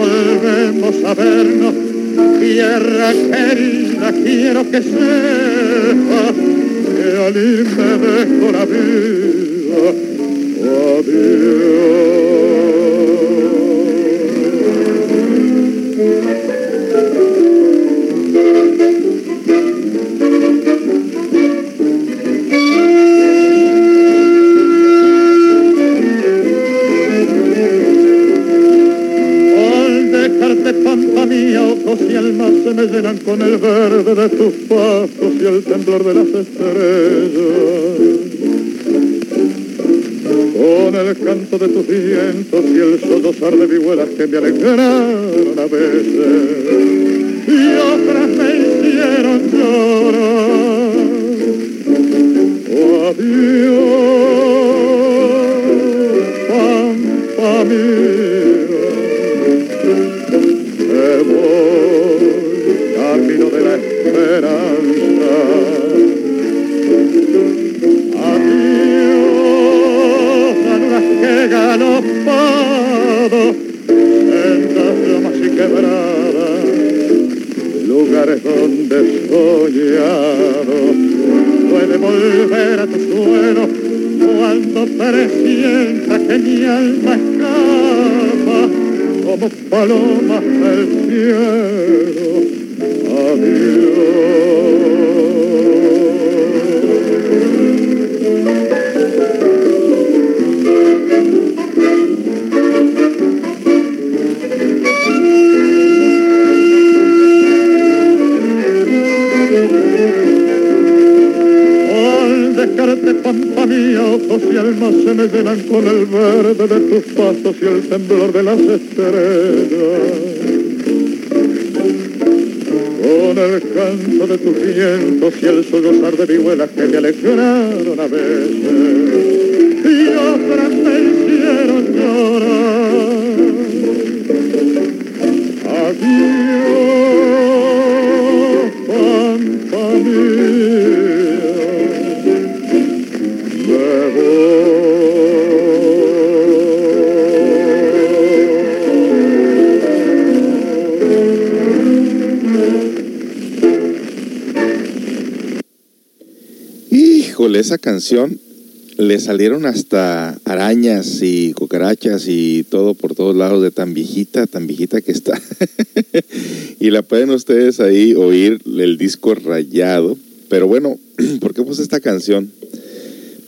Volvemos a vernos, tierra querida, quiero que sepa que al irme dejo la vida. Al y almas se me llenan con el verde de tus pasos y el temblor de las estrellas. Con el canto de tus vientos y el sollozar de vihuelas que me alegraron a veces y otras me hicieron llorar. Oh, adiós, esperanza. Adiós, almas que he galopado, sendas llamas y quebradas, lugares donde soñado. Puede volver a tu suelo cuando presienta que mi alma escapa como palomas del cielo. Con el verde de tus pasos y el temblor de las estrellas. El canto de tus vientos y el sollozar de vihuelas que me alegraron a veces y otras me hicieron llorar. Esa canción le salieron hasta arañas y cucarachas y todo por todos lados de tan viejita, tan viejita que está. y la pueden ustedes ahí oír el disco rayado. Pero bueno, ¿por qué puse esta canción?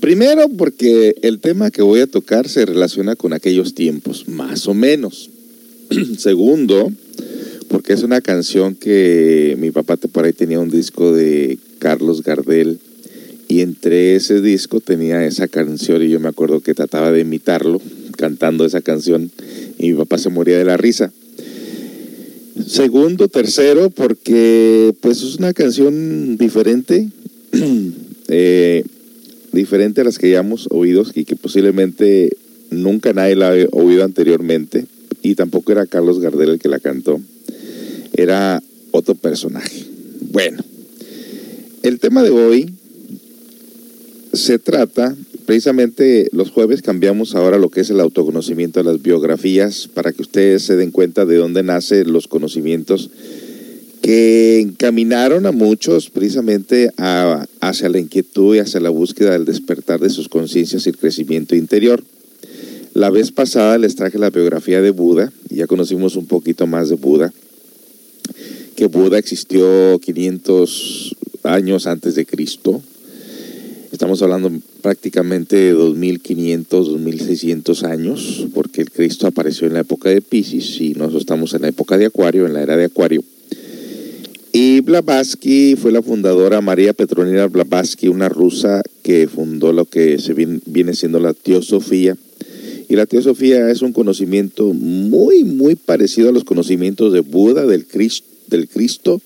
Primero porque el tema que voy a tocar se relaciona con aquellos tiempos, más o menos. Segundo, porque es una canción que mi papá por ahí tenía un disco de Carlos Gardel y entre ese disco tenía esa canción y yo me acuerdo que trataba de imitarlo cantando esa canción y mi papá se moría de la risa. Segundo, tercero, porque pues es una canción diferente, eh, diferente a las que ya hemos oído y que posiblemente nunca nadie la ha oído anteriormente y tampoco era Carlos Gardel el que la cantó. era otro personaje. Bueno, el tema de hoy se trata, precisamente los jueves cambiamos ahora lo que es el autoconocimiento de las biografías para que ustedes se den cuenta de dónde nacen los conocimientos que encaminaron a muchos precisamente hacia la inquietud y hacia la búsqueda del despertar de sus conciencias y el crecimiento interior. La vez pasada les traje la biografía de Buda, ya conocimos un poquito más de Buda, que Buda existió 500 años antes de Cristo, Estamos hablando prácticamente de 2500, 2600 años, porque el Cristo apareció en la época de Pisces y nosotros estamos en la época de Acuario, en la era de Acuario. Y Blavatsky fue la fundadora María Petronila Blavatsky, una rusa que fundó lo que se viene, siendo la teosofía. Y la teosofía es un conocimiento muy, muy parecido a los conocimientos de Buda, del Cristo, del Cristo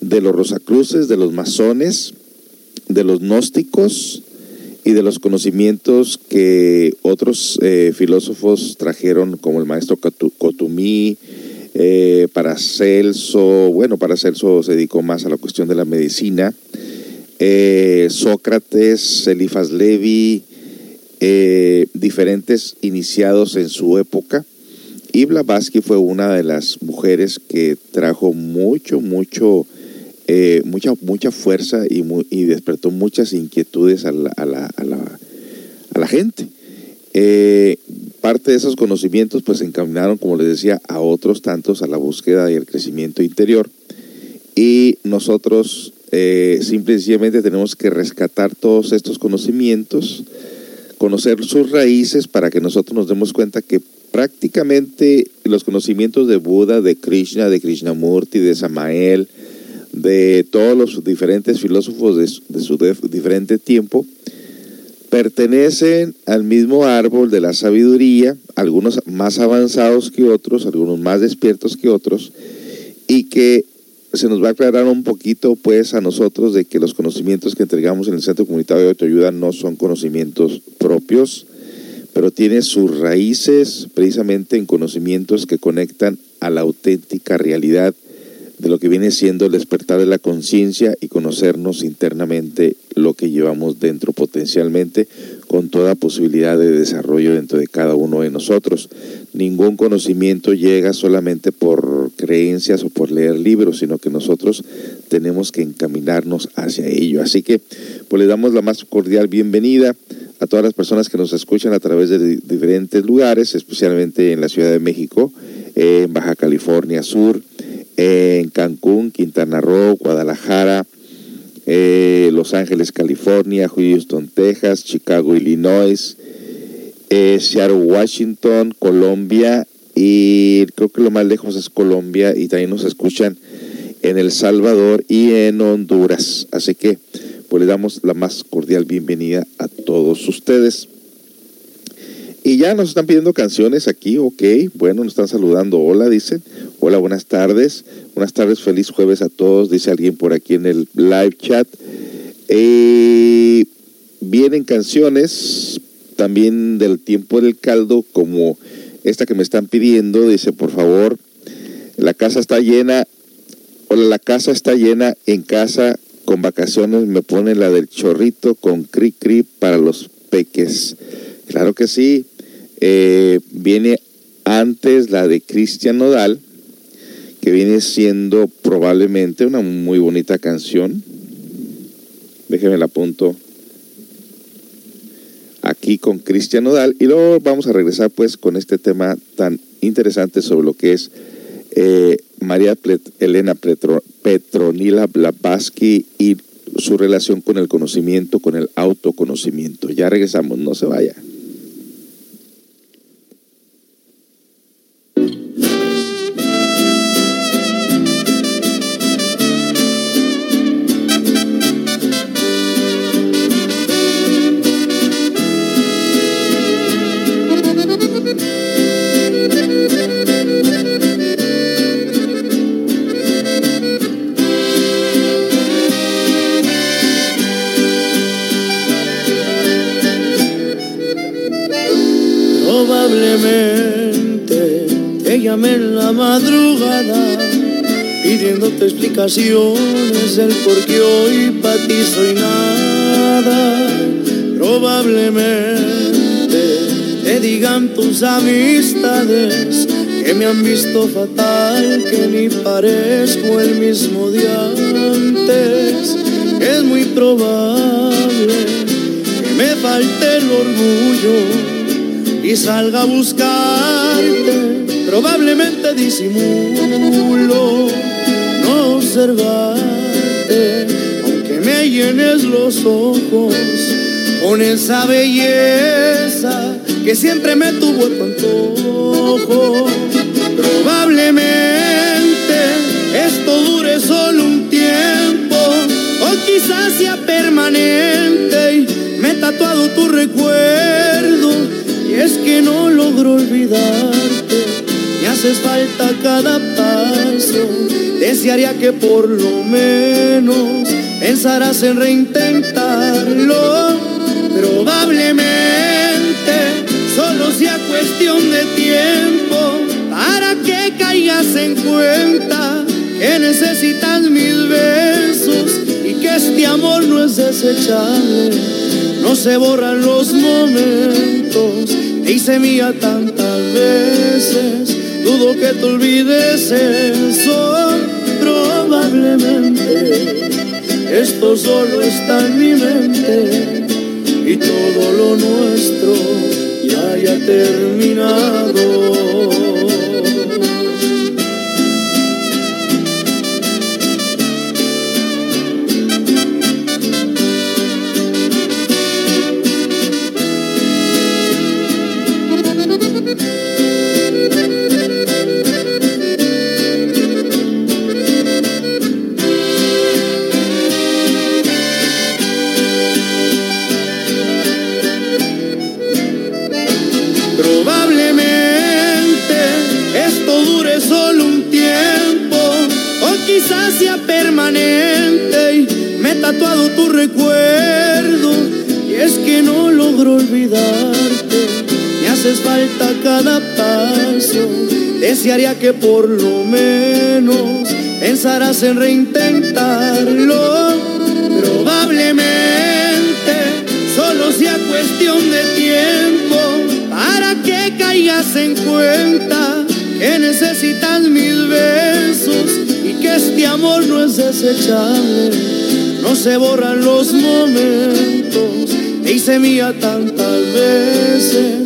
de los Rosacruces, de los masones, de los gnósticos y de los conocimientos que otros eh, filósofos trajeron, como el maestro Cotumí, eh, Paracelso, bueno, Paracelso se dedicó más a la cuestión de la medicina, eh, Sócrates, Elifas Levi, diferentes iniciados en su época. Y Blavatsky fue una de las mujeres que trajo mucho, mucho eh, mucha, fuerza y, y, despertó muchas inquietudes a la, gente. Eh, parte de esos conocimientos pues se encaminaron, como les decía, a otros tantos a la búsqueda y el crecimiento interior. Y nosotros eh, simplemente tenemos que rescatar todos estos conocimientos, conocer sus raíces para que nosotros nos demos cuenta que prácticamente los conocimientos de Buda, de Krishna, de Krishnamurti, de Samael, de todos los diferentes filósofos de, su diferente tiempo, pertenecen al mismo árbol de la sabiduría, algunos más avanzados que otros, algunos más despiertos que otros, y que se nos va a aclarar un poquito pues a nosotros de que los conocimientos que entregamos en el Centro Comunitario de Autoayuda no son conocimientos propios, pero tiene sus raíces precisamente en conocimientos que conectan a la auténtica realidad de lo que viene siendo el despertar de la conciencia y conocernos internamente lo que llevamos dentro potencialmente con toda posibilidad de desarrollo dentro de cada uno de nosotros. Ningún conocimiento llega solamente por creencias o por leer libros, sino que nosotros tenemos que encaminarnos hacia ello. Así que pues le damos la más cordial bienvenida a todas las personas que nos escuchan a través de diferentes lugares, especialmente en la Ciudad de México, en Baja California Sur, en Cancún, Quintana Roo, Guadalajara, eh, Los Ángeles, California, Houston, Texas, Chicago, Illinois, eh, Seattle, Washington, Colombia y creo que lo más lejos es Colombia y también nos escuchan en El Salvador y en Honduras. Así que pues le damos la más cordial bienvenida a todos ustedes. Y ya nos están pidiendo canciones aquí, ok. Bueno, nos están saludando. Hola, dicen. Hola, buenas tardes. Buenas tardes, feliz jueves a todos, dice alguien por aquí en el live chat. Eh, vienen canciones también del tiempo del caldo, como esta que me están pidiendo. Dice, por favor, la casa está llena. Hola, la casa está llena en casa con vacaciones. Me pone la del chorrito con cri cri para los peques. Claro que sí. Eh, viene antes la de Cristian Nodal, que viene siendo probablemente una muy bonita canción. Déjenme la apunto aquí con Cristian Nodal y luego vamos a regresar pues con este tema tan interesante sobre lo que es eh, María Elena Petronila Blavatsky y su relación con el conocimiento, con el autoconocimiento. Ya regresamos, no se vaya. En la madrugada pidiéndote explicaciones del por qué hoy para ti soy nada. Probablemente te digan tus amistades que me han visto fatal, que ni parezco el mismo de antes. Es muy probable que me falte el orgullo y salga a buscarte. Probablemente disimulo no observarte, aunque me llenes los ojos con esa belleza que siempre me tuvo tu antojo. Probablemente esto dure solo un tiempo, o quizás sea permanente y me he tatuado tu recuerdo. Y es que no logro olvidarte, haces falta cada paso. Desearía que por lo menos pensarás en reintentarlo. Probablemente solo sea cuestión de tiempo para que caigas en cuenta que necesitas mis besos y que este amor no es desechable. No se borran los momentos, te hice mía tantas veces, dudo que te olvides eso, probablemente. Esto solo está en mi mente y todo lo nuestro ya haya terminado. Falta cada paso. Desearía que por lo menos pensarás en reintentarlo. Probablemente solo sea cuestión de tiempo para que caigas en cuenta que necesitas mis besos y que este amor no es desechable. No se borran los momentos, te hice mía tantas veces,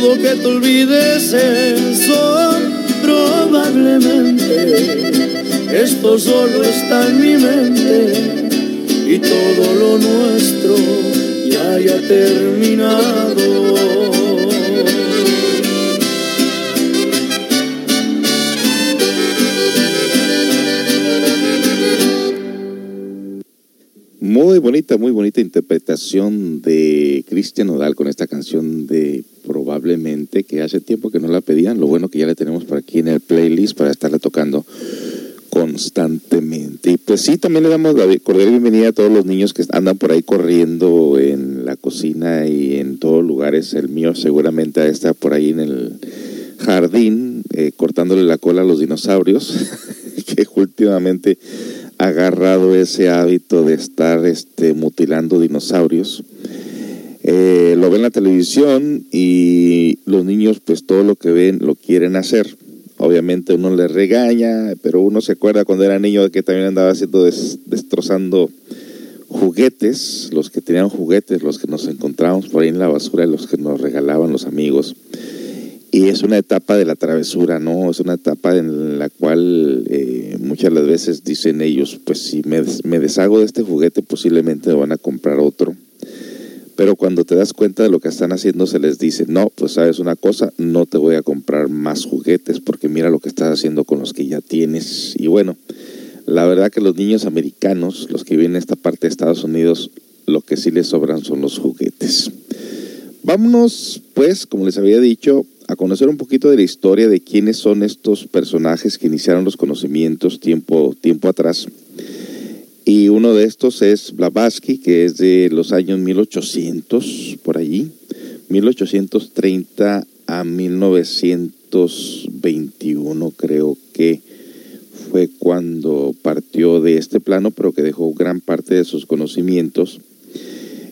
dudo que te olvides eso. Probablemente esto solo está en mi mente y todo lo nuestro ya haya terminado. Muy bonita, muy bonita interpretación de Cristian Nodal con esta canción de Probablemente, que hace tiempo que no la pedían. Lo bueno que ya la tenemos por aquí en el playlist para estarla tocando constantemente. Y pues sí, también le damos la cordial bienvenida a todos los niños que andan por ahí corriendo en la cocina y en todos lugares. El mío seguramente está por ahí en el jardín, eh, cortándole la cola a los dinosaurios, que últimamente ha agarrado ese hábito de estar este, mutilando dinosaurios. Eh, lo ven en la televisión y los niños pues todo lo que ven lo quieren hacer. Obviamente uno les regaña, pero uno se acuerda cuando era niño que también andaba haciendo des, destrozando juguetes, los que tenían juguetes, los que nos encontrábamos por ahí en la basura, los que nos regalaban los amigos. Y es una etapa de la travesura, ¿no? Es una etapa en la cual eh, muchas las veces dicen ellos, pues si me, me deshago de este juguete posiblemente me van a comprar otro. Pero cuando te das cuenta de lo que están haciendo, se les dice, no, pues sabes una cosa, no te voy a comprar más juguetes porque mira lo que estás haciendo con los que ya tienes. Y bueno, la verdad que los niños americanos, los que viven en esta parte de Estados Unidos, lo que sí les sobran son los juguetes. Vámonos, pues, como les había dicho, a conocer un poquito de la historia de quiénes son estos personajes que iniciaron los conocimientos tiempo, tiempo atrás. Y uno de estos es Blavatsky, que es de los años 1800, por allí, 1830 a 1921 creo que fue cuando partió de este plano, pero que dejó gran parte de sus conocimientos.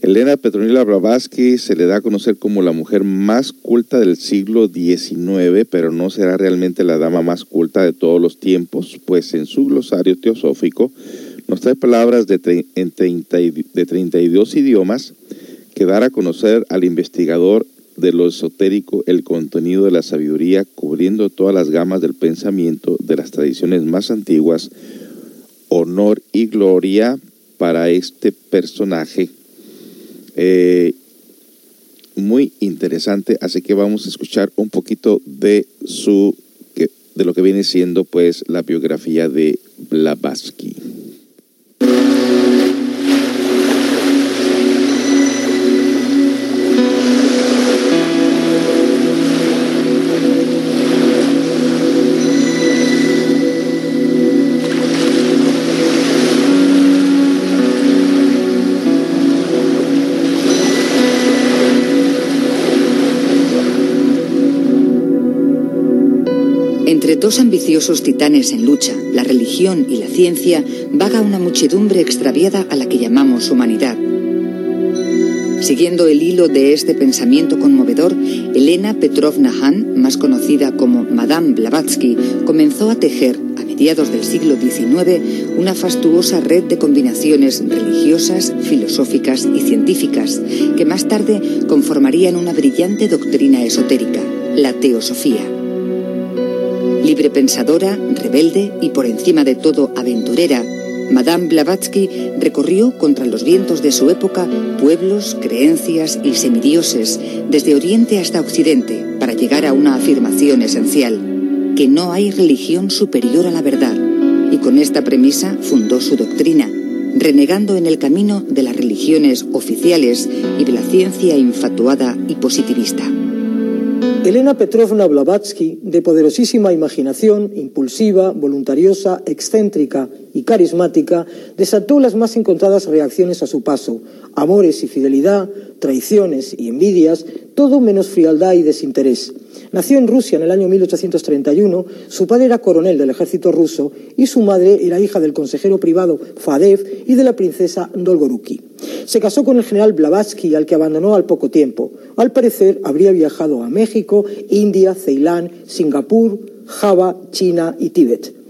Elena Petronila Blavatsky se le da a conocer como la mujer más culta del siglo XIX, pero no será realmente la dama más culta de todos los tiempos, pues en su glosario teosófico nos trae palabras de, en 30 de 32 idiomas que dar a conocer al investigador de lo esotérico el contenido de la sabiduría, cubriendo todas las gamas del pensamiento de las tradiciones más antiguas, honor y gloria para este personaje. Eh, muy interesante, así que vamos a escuchar un poquito de su de lo que viene siendo pues la biografía de Blavatsky. Dos ambiciosos titanes en lucha, la religión y la ciencia, vaga una muchedumbre extraviada a la que llamamos humanidad. Siguiendo el hilo de este pensamiento conmovedor, Elena Petrovna Hahn, más conocida como Madame Blavatsky, comenzó a tejer, a mediados del siglo XIX, una fastuosa red de combinaciones religiosas, filosóficas y científicas, que más tarde conformarían una brillante doctrina esotérica, la teosofía. Libre pensadora, rebelde y por encima de todo aventurera, Madame Blavatsky recorrió contra los vientos de su época pueblos, creencias y semidioses desde Oriente hasta Occidente para llegar a una afirmación esencial, que no hay religión superior a la verdad. Y con esta premisa fundó su doctrina, renegando en el camino de las religiones oficiales y de la ciencia infatuada y positivista. Elena Petrovna Blavatsky, de poderosísima imaginación, impulsiva, voluntariosa, excéntrica y carismática, desató las más encontradas reacciones a su paso, amores y fidelidad, traiciones y envidias, todo menos frialdad y desinterés. Nació en Rusia en el año 1831, su padre era coronel del ejército ruso y su madre era hija del consejero privado Fadev y de la princesa Dolgoruki. Se casó con el general Blavatsky, al que abandonó al poco tiempo. Al parecer, habría viajado a México, India, Ceilán, Singapur, Java, China y Tíbet.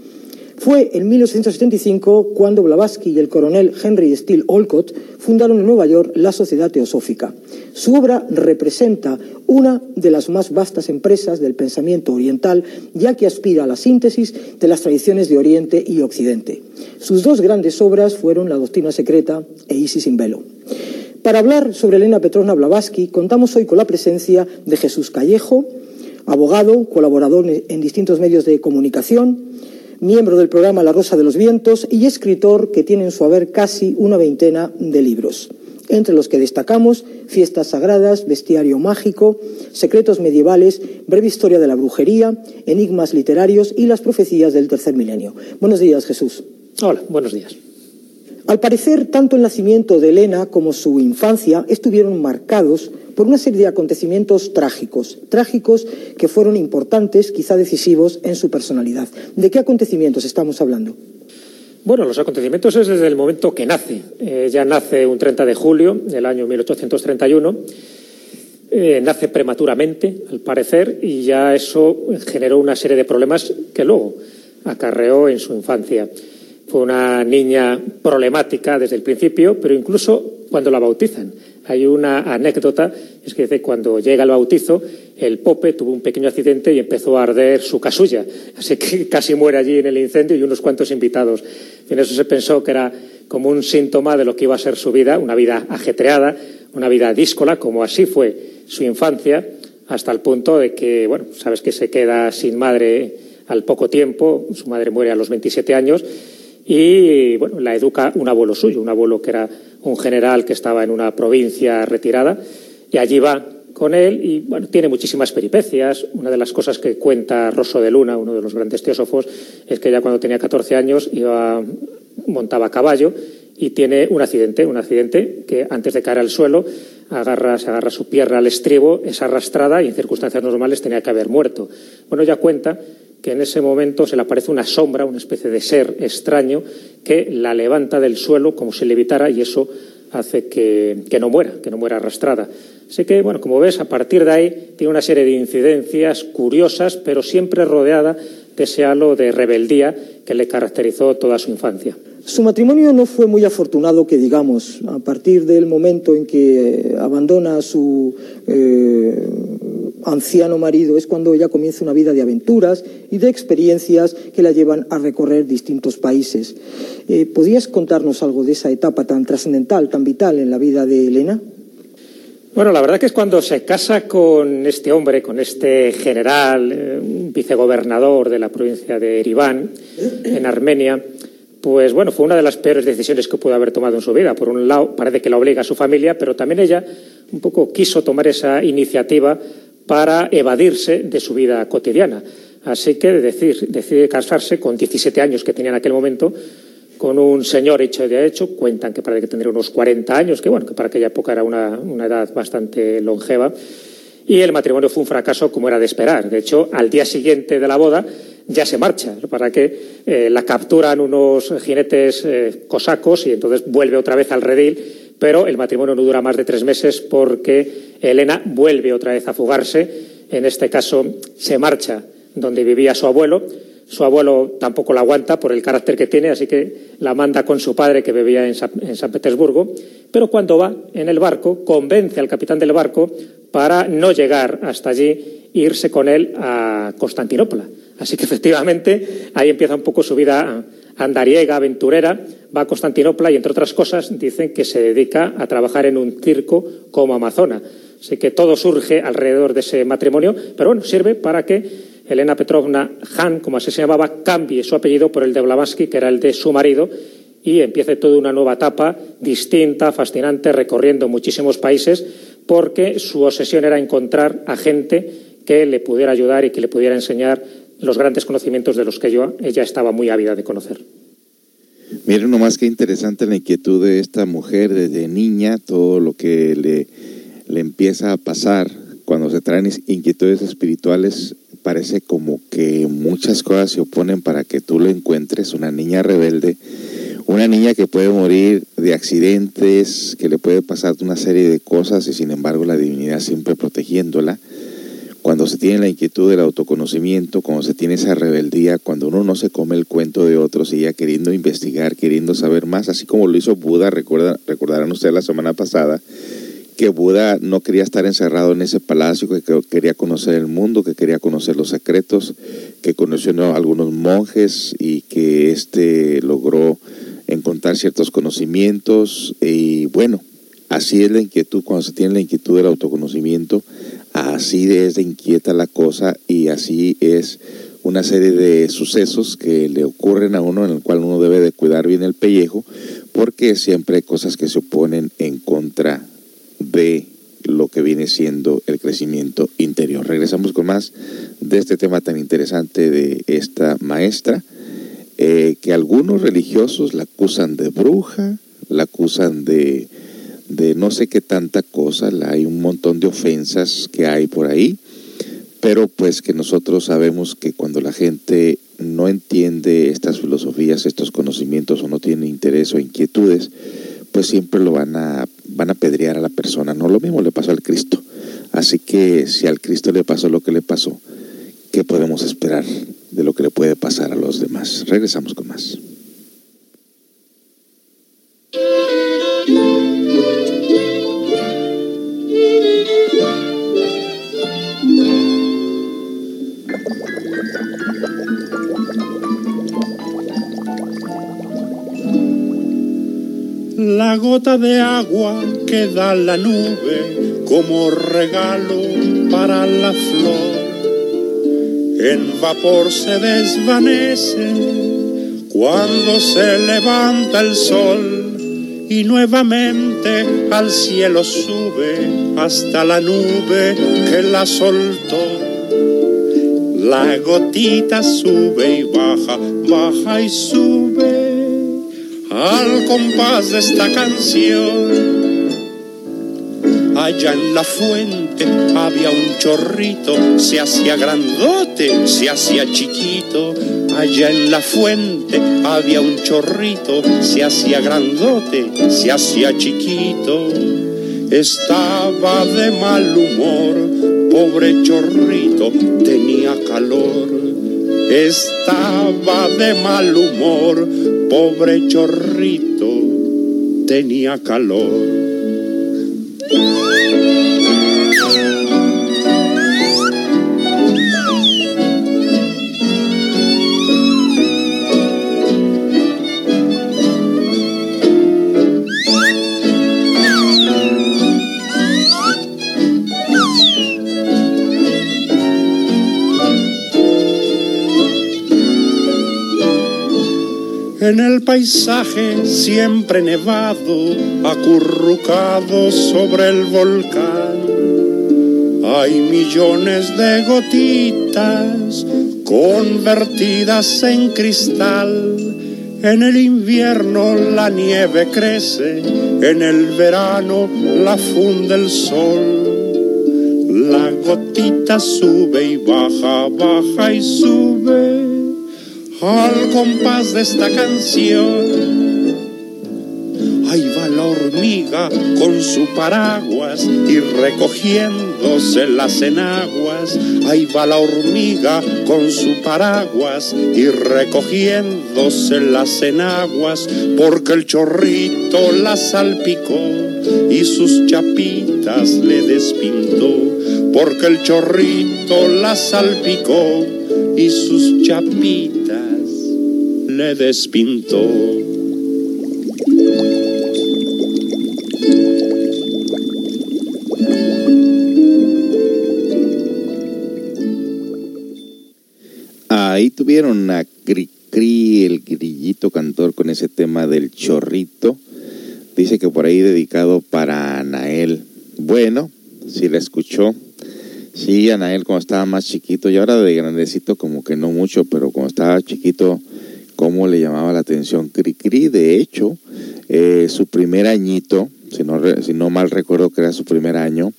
Fue en 1875 cuando Blavatsky y el coronel Henry Steele Olcott fundaron en Nueva York la Sociedad Teosófica. Su obra representa una de las más vastas empresas del pensamiento oriental, ya que aspira a la síntesis de las tradiciones de Oriente y Occidente. Sus dos grandes obras fueron La Doctrina Secreta e Isis sin Velo. Para hablar sobre Elena Petrovna Blavatsky, contamos hoy con la presencia de Jesús Callejo, abogado, colaborador en distintos medios de comunicación, miembro del programa La Rosa de los Vientos y escritor que tiene en su haber casi una veintena de libros, entre los que destacamos Fiestas Sagradas, Bestiario Mágico, Secretos Medievales, Breve Historia de la Brujería, Enigmas Literarios y las Profecías del Tercer Milenio. Buenos días, Jesús. Hola, buenos días. Al parecer, tanto el nacimiento de Elena como su infancia estuvieron marcados por una serie de acontecimientos trágicos, trágicos que fueron importantes, quizá decisivos, en su personalidad. ¿De qué acontecimientos estamos hablando? Bueno, los acontecimientos es desde el momento que nace. Ella nace un 30 de julio del año 1831. Eh, nace prematuramente, al parecer, y ya eso generó una serie de problemas que luego acarreó en su infancia. Fue una niña problemática desde el principio, pero incluso cuando la bautizan. Hay una anécdota, es que dice, cuando llega el bautizo, el Pope tuvo un pequeño accidente y empezó a arder su casulla. Así que casi muere allí en el incendio y unos cuantos invitados. En eso se pensó que era como un síntoma de lo que iba a ser su vida, una vida ajetreada, una vida díscola, como así fue su infancia, hasta el punto de que, bueno, sabes que se queda sin madre al poco tiempo, su madre muere a los 27 años, y bueno, la educa un abuelo suyo, un abuelo que era un general que estaba en una provincia retirada y allí va con él y bueno, tiene muchísimas peripecias. Una de las cosas que cuenta Rosso de Luna, uno de los grandes teósofos, es que ya cuando tenía 14 años iba, montaba a caballo y tiene un accidente, un accidente que antes de caer al suelo agarra, se agarra su pierna al estribo, es arrastrada y en circunstancias normales tenía que haber muerto. Bueno, ya cuenta que en ese momento se le aparece una sombra, una especie de ser extraño, que la levanta del suelo como si levitara y eso hace que, que no muera, que no muera arrastrada. Así que, bueno, como ves, a partir de ahí tiene una serie de incidencias curiosas, pero siempre rodeada de ese halo de rebeldía que le caracterizó toda su infancia. Su matrimonio no fue muy afortunado, que digamos, a partir del momento en que abandona a su eh, anciano marido, es cuando ella comienza una vida de aventuras y de experiencias que la llevan a recorrer distintos países. Eh, ¿Podrías contarnos algo de esa etapa tan trascendental, tan vital en la vida de Elena? Bueno, la verdad que es cuando se casa con este hombre, con este general, eh, un vicegobernador de la provincia de Eriván, en Armenia, pues bueno, fue una de las peores decisiones que pudo haber tomado en su vida. Por un lado, parece que la obliga a su familia, pero también ella un poco quiso tomar esa iniciativa para evadirse de su vida cotidiana. Así que decide casarse con 17 años que tenía en aquel momento con un señor hecho de hecho, cuentan que parece que tendría unos 40 años, que bueno, que para aquella época era una, edad bastante longeva, y el matrimonio fue un fracaso como era de esperar. De hecho, al día siguiente de la boda ya se marcha, para que eh, la capturan unos jinetes eh, cosacos y entonces vuelve otra vez al redil, pero el matrimonio no dura más de tres meses porque Elena vuelve otra vez a fugarse, en este caso se marcha donde vivía su abuelo, su abuelo tampoco la aguanta por el carácter que tiene, así que la manda con su padre que bebía en San, Petersburgo. Pero cuando va en el barco, convence al capitán del barco para no llegar hasta allí e irse con él a Constantinopla. Así que efectivamente ahí empieza un poco su vida andariega, aventurera. Va a Constantinopla y, entre otras cosas, dicen que se dedica a trabajar en un circo como amazona. Así que todo surge alrededor de ese matrimonio, pero bueno, sirve para que Elena Petrovna Han, como así se llamaba, cambie su apellido por el de Blavatsky, que era el de su marido, y empiece toda una nueva etapa distinta, fascinante, recorriendo muchísimos países, porque su obsesión era encontrar a gente que le pudiera ayudar y que le pudiera enseñar los grandes conocimientos de los que ella estaba muy ávida de conocer. Miren nomás qué interesante la inquietud de esta mujer desde niña, todo lo que le, le empieza a pasar cuando se traen inquietudes espirituales parece como que muchas cosas se oponen para que tú lo encuentres, una niña rebelde, una niña que puede morir de accidentes, que le puede pasar una serie de cosas y sin embargo la divinidad siempre protegiéndola. Cuando se tiene la inquietud del autoconocimiento, cuando se tiene esa rebeldía, cuando uno no se come el cuento de otros y ya queriendo investigar, queriendo saber más, así como lo hizo Buda, recordarán ustedes la semana pasada, que Buda no quería estar encerrado en ese palacio, que quería conocer el mundo, que quería conocer los secretos, que conoció a algunos monjes y que éste logró encontrar ciertos conocimientos. Y bueno, así es la inquietud, cuando se tiene la inquietud del autoconocimiento, así es de inquieta la cosa y así es una serie de sucesos que le ocurren a uno en el cual uno debe de cuidar bien el pellejo porque siempre hay cosas que se oponen en contra de lo que viene siendo el crecimiento interior. Regresamos con más de este tema tan interesante de esta maestra, eh, que algunos religiosos la acusan de bruja, la acusan de, de no sé qué tanta cosa, hay un montón de ofensas que hay por ahí, pero pues que nosotros sabemos que cuando la gente no entiende estas filosofías, estos conocimientos o no tiene interés o inquietudes, pues siempre lo van a, van a pedrear a la persona. No lo mismo le pasó al Cristo. Así que si al Cristo le pasó lo que le pasó, ¿qué podemos esperar de lo que le puede pasar a los demás? Regresamos con más. La gota de agua que da la nube como regalo para la flor. En vapor se desvanece cuando se levanta el sol y nuevamente al cielo sube hasta la nube que la soltó. La gotita sube y baja, baja y sube al compás de esta canción. Allá en la fuente había un chorrito, se hacía grandote, se hacía chiquito. Allá en la fuente había un chorrito, se hacía grandote, se hacía chiquito. Estaba de mal humor, pobre chorrito, tenía calor. Estaba de mal humor, pobre chorrito, tenía calor. En el paisaje siempre nevado, acurrucado sobre el volcán, hay millones de gotitas convertidas en cristal. En el invierno la nieve crece, en el verano la funde el sol. La gotita sube y baja, baja y sube al compás de esta canción. Ahí va la hormiga con su paraguas y recogiéndose las enaguas. Ahí va la hormiga con su paraguas y recogiéndose las enaguas porque el chorrito la salpicó y sus chapitas le despintó. Porque el chorrito la salpicó y sus chapitas le despintó. Ahí tuvieron a Cricri, el grillito cantor, con ese tema del chorrito. Dice que por ahí dedicado para Anael. Bueno, si la escuchó, Sí, Anael cuando estaba más chiquito y ahora de grandecito como que no mucho, pero cuando estaba chiquito, cómo le llamaba la atención Cricri. De hecho, eh, su primer añito, si no, mal recuerdo que era su primer año,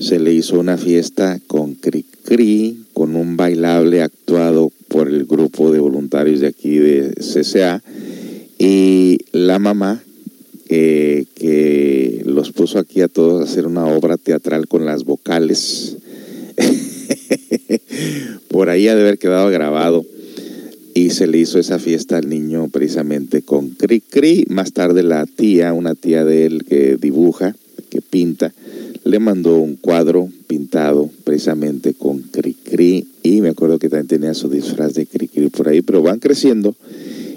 se le hizo una fiesta con Cricri, con un bailable actuado por el grupo de voluntarios de aquí de CCA y la mamá eh, que los puso aquí a todos a hacer una obra teatral con las vocales Por ahí ha de haber quedado grabado. Se le hizo esa fiesta al niño precisamente con Cri Cri. Más tarde la tía, una tía de él que dibuja, que pinta, le mandó un cuadro pintado precisamente con Cri Cri. Y me acuerdo que también tenía su disfraz de Cri Cri por ahí. Pero van creciendo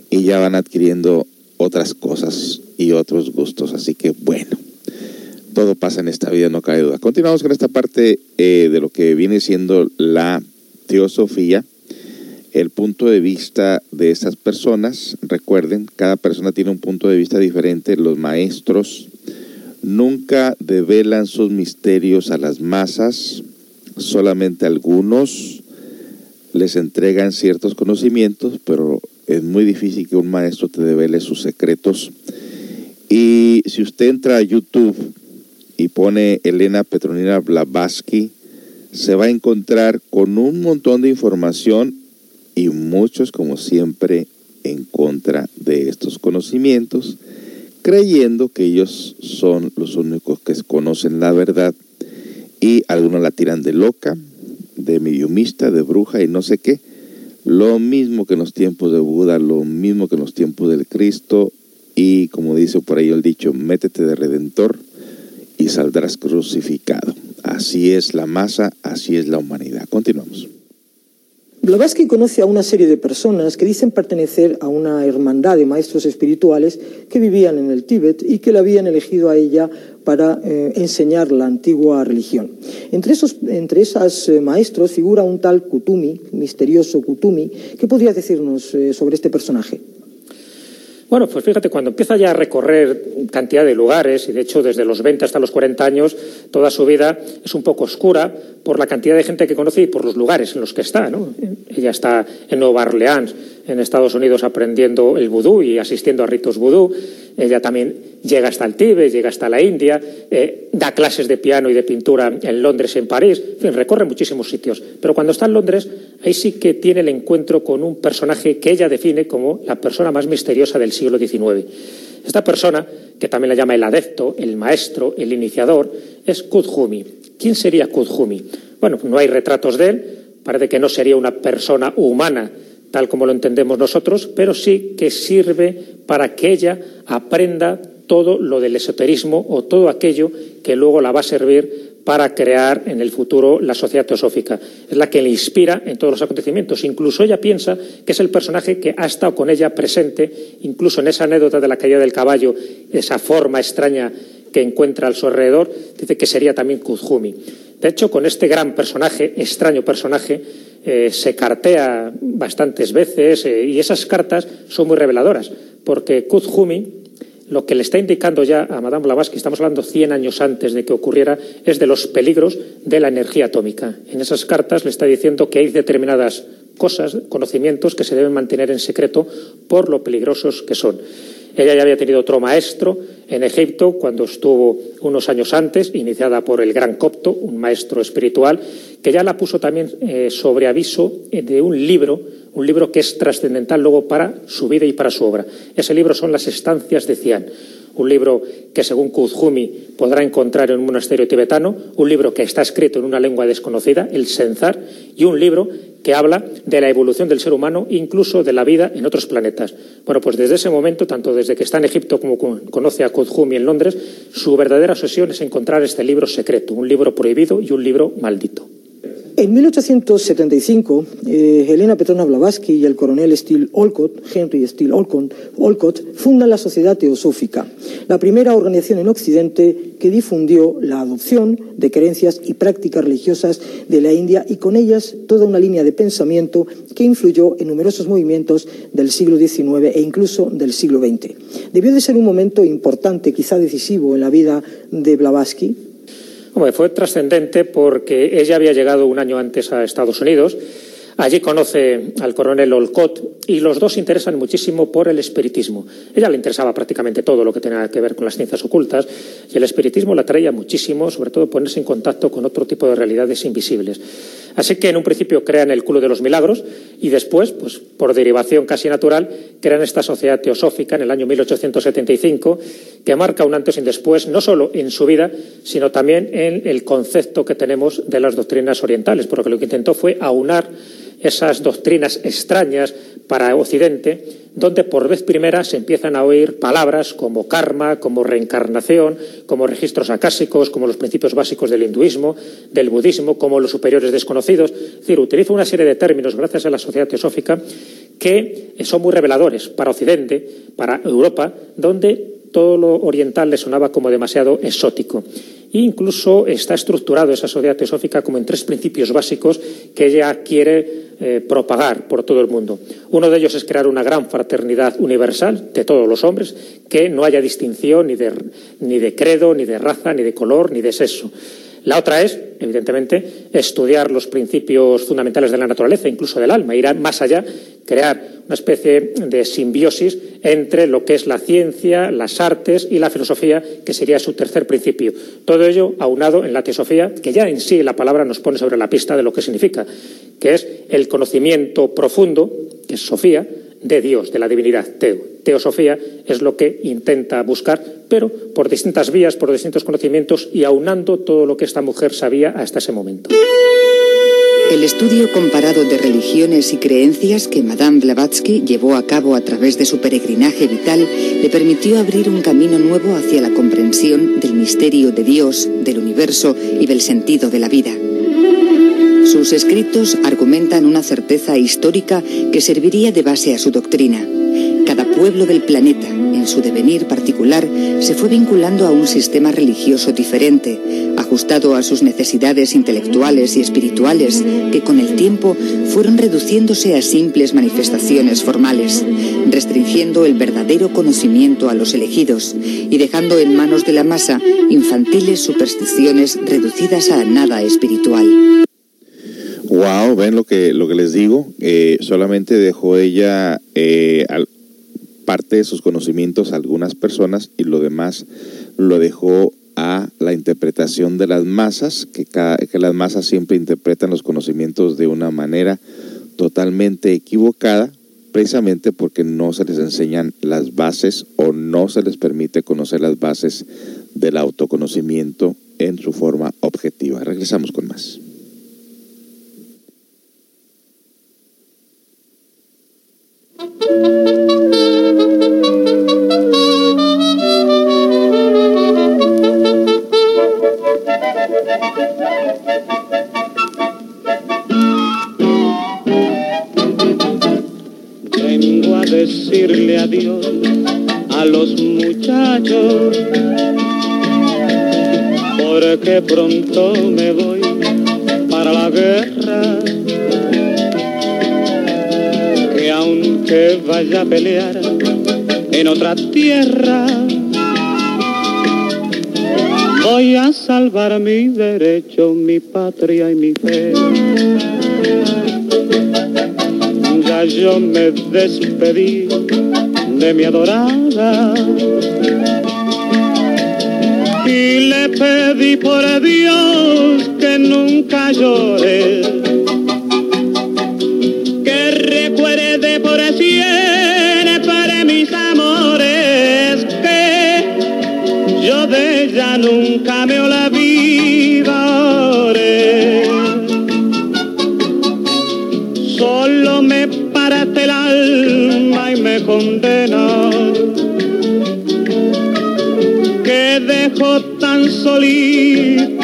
y ya van adquiriendo otras cosas y otros gustos. Así que bueno todo pasa en esta vida, no cabe duda. Continuamos con esta parte eh, de lo que viene siendo la teosofía, el punto de vista de estas personas. Recuerden, cada persona tiene un punto de vista diferente. Los maestros nunca develan sus misterios a las masas, solamente algunos les entregan ciertos conocimientos, pero es muy difícil que un maestro te devele sus secretos. Y si usted entra a YouTube y pone Elena Petronina Blavatsky, se va a encontrar con un montón de información y muchos, como siempre, en contra de estos conocimientos, creyendo que ellos son los únicos que conocen la verdad y algunos la tiran de loca, de mediumista, de bruja y no sé qué. Lo mismo que en los tiempos de Buda, lo mismo que en los tiempos del Cristo y como dice por ahí el dicho, métete de redentor y saldrás crucificado. Así es la masa, así es la humanidad. Continuamos. Blavatsky conoce a una serie de personas que dicen pertenecer a una hermandad de maestros espirituales que vivían en el Tíbet y que la habían elegido a ella para eh, enseñar la antigua religión. Entre esos entre esas, eh, maestros figura un tal Kutumi, misterioso Kutumi. ¿Qué podría decirnos eh, sobre este personaje? Bueno, pues fíjate, cuando empieza ya a recorrer cantidad de lugares, y de hecho desde los 20 hasta los 40 años, toda su vida es un poco oscura por la cantidad de gente que conoce y por los lugares en los que está. ¿no? Ella está en Nueva Orleans, en Estados Unidos, aprendiendo el vudú y asistiendo a ritos vudú. Ella también llega hasta el Tíbet, llega hasta la India, eh, da clases de piano y de pintura en Londres, en París, en fin, recorre muchísimos sitios. Pero cuando está en Londres, ahí sí que tiene el encuentro con un personaje que ella define como la persona más misteriosa del siglo XIX. Esta persona, que también la llama el adepto, el maestro, el iniciador, es Kudjumi. ¿Quién sería Kudjumi? Bueno, no hay retratos de él, parece que no sería una persona humana tal como lo entendemos nosotros, pero sí que sirve para que ella aprenda todo lo del esoterismo o todo aquello que luego la va a servir para crear en el futuro la sociedad teosófica. Es la que le inspira en todos los acontecimientos. Incluso ella piensa que es el personaje que ha estado con ella presente, incluso en esa anécdota de la caída del caballo, esa forma extraña que encuentra a su alrededor, dice que sería también Kuzhumi. De hecho, con este gran personaje, extraño personaje, eh, se cartea bastantes veces eh, y esas cartas son muy reveladoras, porque Kuzhumi lo que le está indicando ya a Madame Blavatsky, estamos hablando 100 años antes de que ocurriera, es de los peligros de la energía atómica. En esas cartas le está diciendo que hay determinadas cosas, conocimientos que se deben mantener en secreto por lo peligrosos que son. Ella ya había tenido otro maestro en Egipto cuando estuvo unos años antes, iniciada por el gran Copto, un maestro espiritual, que ya la puso también eh, sobre aviso de un libro, un libro que es trascendental luego para su vida y para su obra. Ese libro son Las estancias de Cian un libro que según Kuzhumi podrá encontrar en un monasterio tibetano, un libro que está escrito en una lengua desconocida, el Senzar, y un libro que habla de la evolución del ser humano, incluso de la vida en otros planetas. Bueno, pues desde ese momento, tanto desde que está en Egipto como conoce a Kuzhumi en Londres, su verdadera obsesión es encontrar este libro secreto, un libro prohibido y un libro maldito. En 1875, eh, Helena Petrona Blavatsky y el coronel Steele Olcott, Henry Steele Olcott, fundan la Sociedad Teosófica, la primera organización en Occidente que difundió la adopción de creencias y prácticas religiosas de la India y con ellas toda una línea de pensamiento que influyó en numerosos movimientos del siglo XIX e incluso del siglo XX. Debió de ser un momento importante, quizá decisivo en la vida de Blavatsky, fue trascendente porque ella había llegado un año antes a Estados Unidos. Allí conoce al coronel Olcott y los dos se interesan muchísimo por el espiritismo. Ella le interesaba prácticamente todo lo que tenía que ver con las ciencias ocultas y el espiritismo la atraía muchísimo, sobre todo ponerse en contacto con otro tipo de realidades invisibles. Así que en un principio crean el Club de los Milagros y después, pues por derivación casi natural, crean esta sociedad teosófica en el año 1875 que marca un antes y un después, no solo en su vida, sino también en el concepto que tenemos de las doctrinas orientales, porque lo que intentó fue aunar esas doctrinas extrañas para Occidente, donde por vez primera se empiezan a oír palabras como karma, como reencarnación, como registros acásicos, como los principios básicos del hinduismo, del budismo, como los superiores desconocidos. Es decir, utiliza una serie de términos, gracias a la sociedad teosófica, que son muy reveladores para Occidente, para Europa, donde todo lo oriental le sonaba como demasiado exótico. Incluso está estructurado esa sociedad teosófica como en tres principios básicos que ella quiere eh, propagar por todo el mundo. Uno de ellos es crear una gran fraternidad universal de todos los hombres, que no haya distinción ni de, ni de credo, ni de raza, ni de color, ni de sexo. La otra es, evidentemente, estudiar los principios fundamentales de la naturaleza, incluso del alma, ir más allá, crear una especie de simbiosis entre lo que es la ciencia, las artes y la filosofía, que sería su tercer principio. Todo ello aunado en la teosofía, que ya en sí la palabra nos pone sobre la pista de lo que significa, que es el conocimiento profundo, que es Sofía, de Dios, de la divinidad, teo. Teosofía es lo que intenta buscar, pero por distintas vías, por distintos conocimientos y aunando todo lo que esta mujer sabía hasta ese momento. El estudio comparado de religiones y creencias que Madame Blavatsky llevó a cabo a través de su peregrinaje vital le permitió abrir un camino nuevo hacia la comprensión del misterio de Dios, del universo y del sentido de la vida. Sus escritos argumentan una certeza histórica que serviría de base a su doctrina. Cada pueblo del planeta, en su devenir particular, se fue vinculando a un sistema religioso diferente, ajustado a sus necesidades intelectuales y espirituales, que con el tiempo fueron reduciéndose a simples manifestaciones formales, restringiendo el verdadero conocimiento a los elegidos y dejando en manos de la masa infantiles supersticiones reducidas a nada espiritual. Wow, ven lo que, lo que les digo. Eh, solamente dejó ella eh, parte de sus conocimientos a algunas personas y lo demás lo dejó a la interpretación de las masas, que, que las masas siempre interpretan los conocimientos de una manera totalmente equivocada, precisamente porque no se les enseñan las bases o no se les permite conocer las bases del autoconocimiento en su forma objetiva. Regresamos con más. Vengo a decirle adiós a los muchachos, porque pronto me voy para la guerra. Aunque vaya a pelear en otra tierra, voy a salvar mi derecho, mi patria y mi fe. Ya yo me despedí de mi adorada. Y le pedí por Dios que nunca llore, por siempre mis amores, que yo de ella nunca me olvidaré. Solo me parte el alma y me condena que dejó tan solita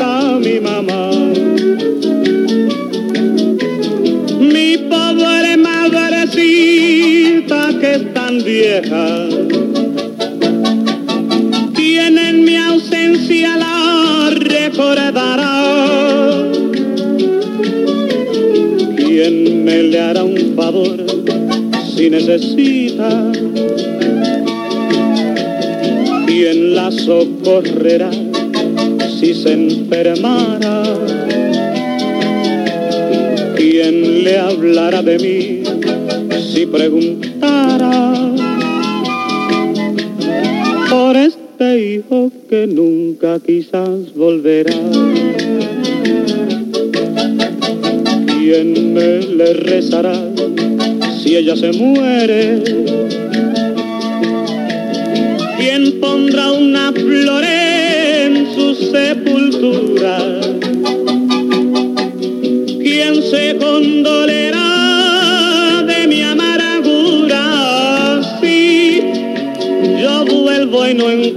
vieja, tiene en mi ausencia la recordará. ¿Quién me le hará un favor si necesita? ¿Quién la socorrerá si se enfermara? ¿Quién le hablará de mí si preguntara? Que nunca quizás volverá. ¿Quién me le rezará si ella se muere?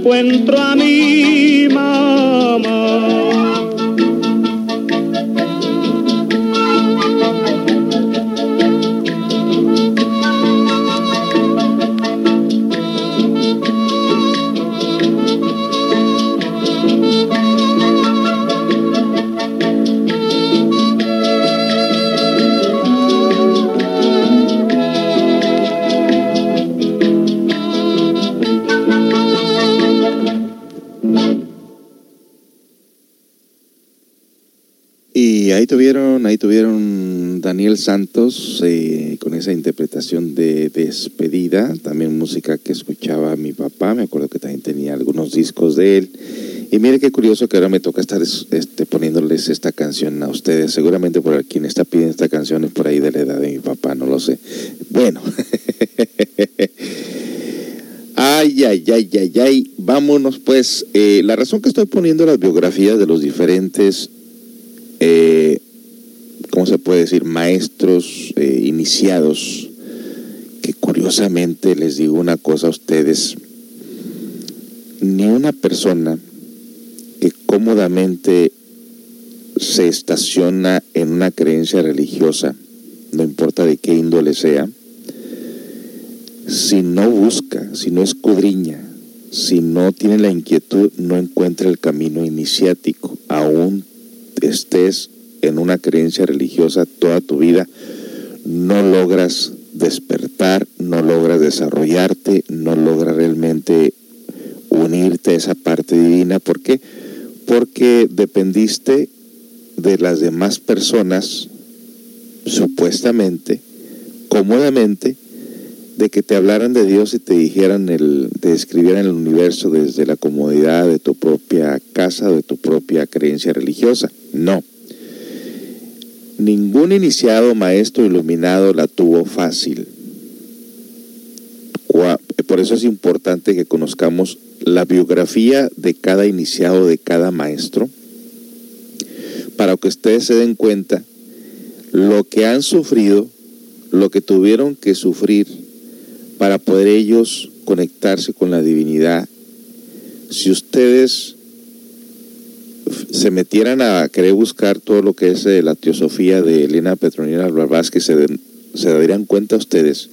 Encuentro a mi ahí tuvieron, Daniel Santos eh, con esa interpretación de despedida, también música que escuchaba mi papá, me acuerdo que también tenía algunos discos de él. Y mire qué curioso que ahora me toca estar este, poniéndoles esta canción a ustedes. Seguramente por quien está pidiendo esta canción es por ahí de la edad de mi papá, no lo sé. Bueno. Ay, ay, ay, ay, ay. Vámonos pues. Eh, la razón que estoy poniendo las biografías de los diferentes eh, ¿cómo se puede decir? Maestros eh, iniciados, que curiosamente les digo una cosa a ustedes, ni una persona que cómodamente se estaciona en una creencia religiosa, no importa de qué índole sea, si no busca, si no escudriña, si no tiene la inquietud, no encuentra el camino iniciático, aún estés en una creencia religiosa toda tu vida, no logras despertar, no logras desarrollarte, no logras realmente unirte a esa parte divina. ¿Por qué? Porque dependiste de las demás personas, supuestamente, cómodamente, de que te hablaran de Dios y te dijeran, el, te describieran el universo desde la comodidad de tu propia casa, de tu propia creencia religiosa. No. Ningún iniciado maestro iluminado la tuvo fácil. Por eso es importante que conozcamos la biografía de cada iniciado, de cada maestro, para que ustedes se den cuenta lo que han sufrido, lo que tuvieron que sufrir para poder ellos conectarse con la divinidad. Si ustedes se metieran a querer buscar todo lo que es eh, la teosofía de Elena Petronila Blavatsky, se, se darían cuenta ustedes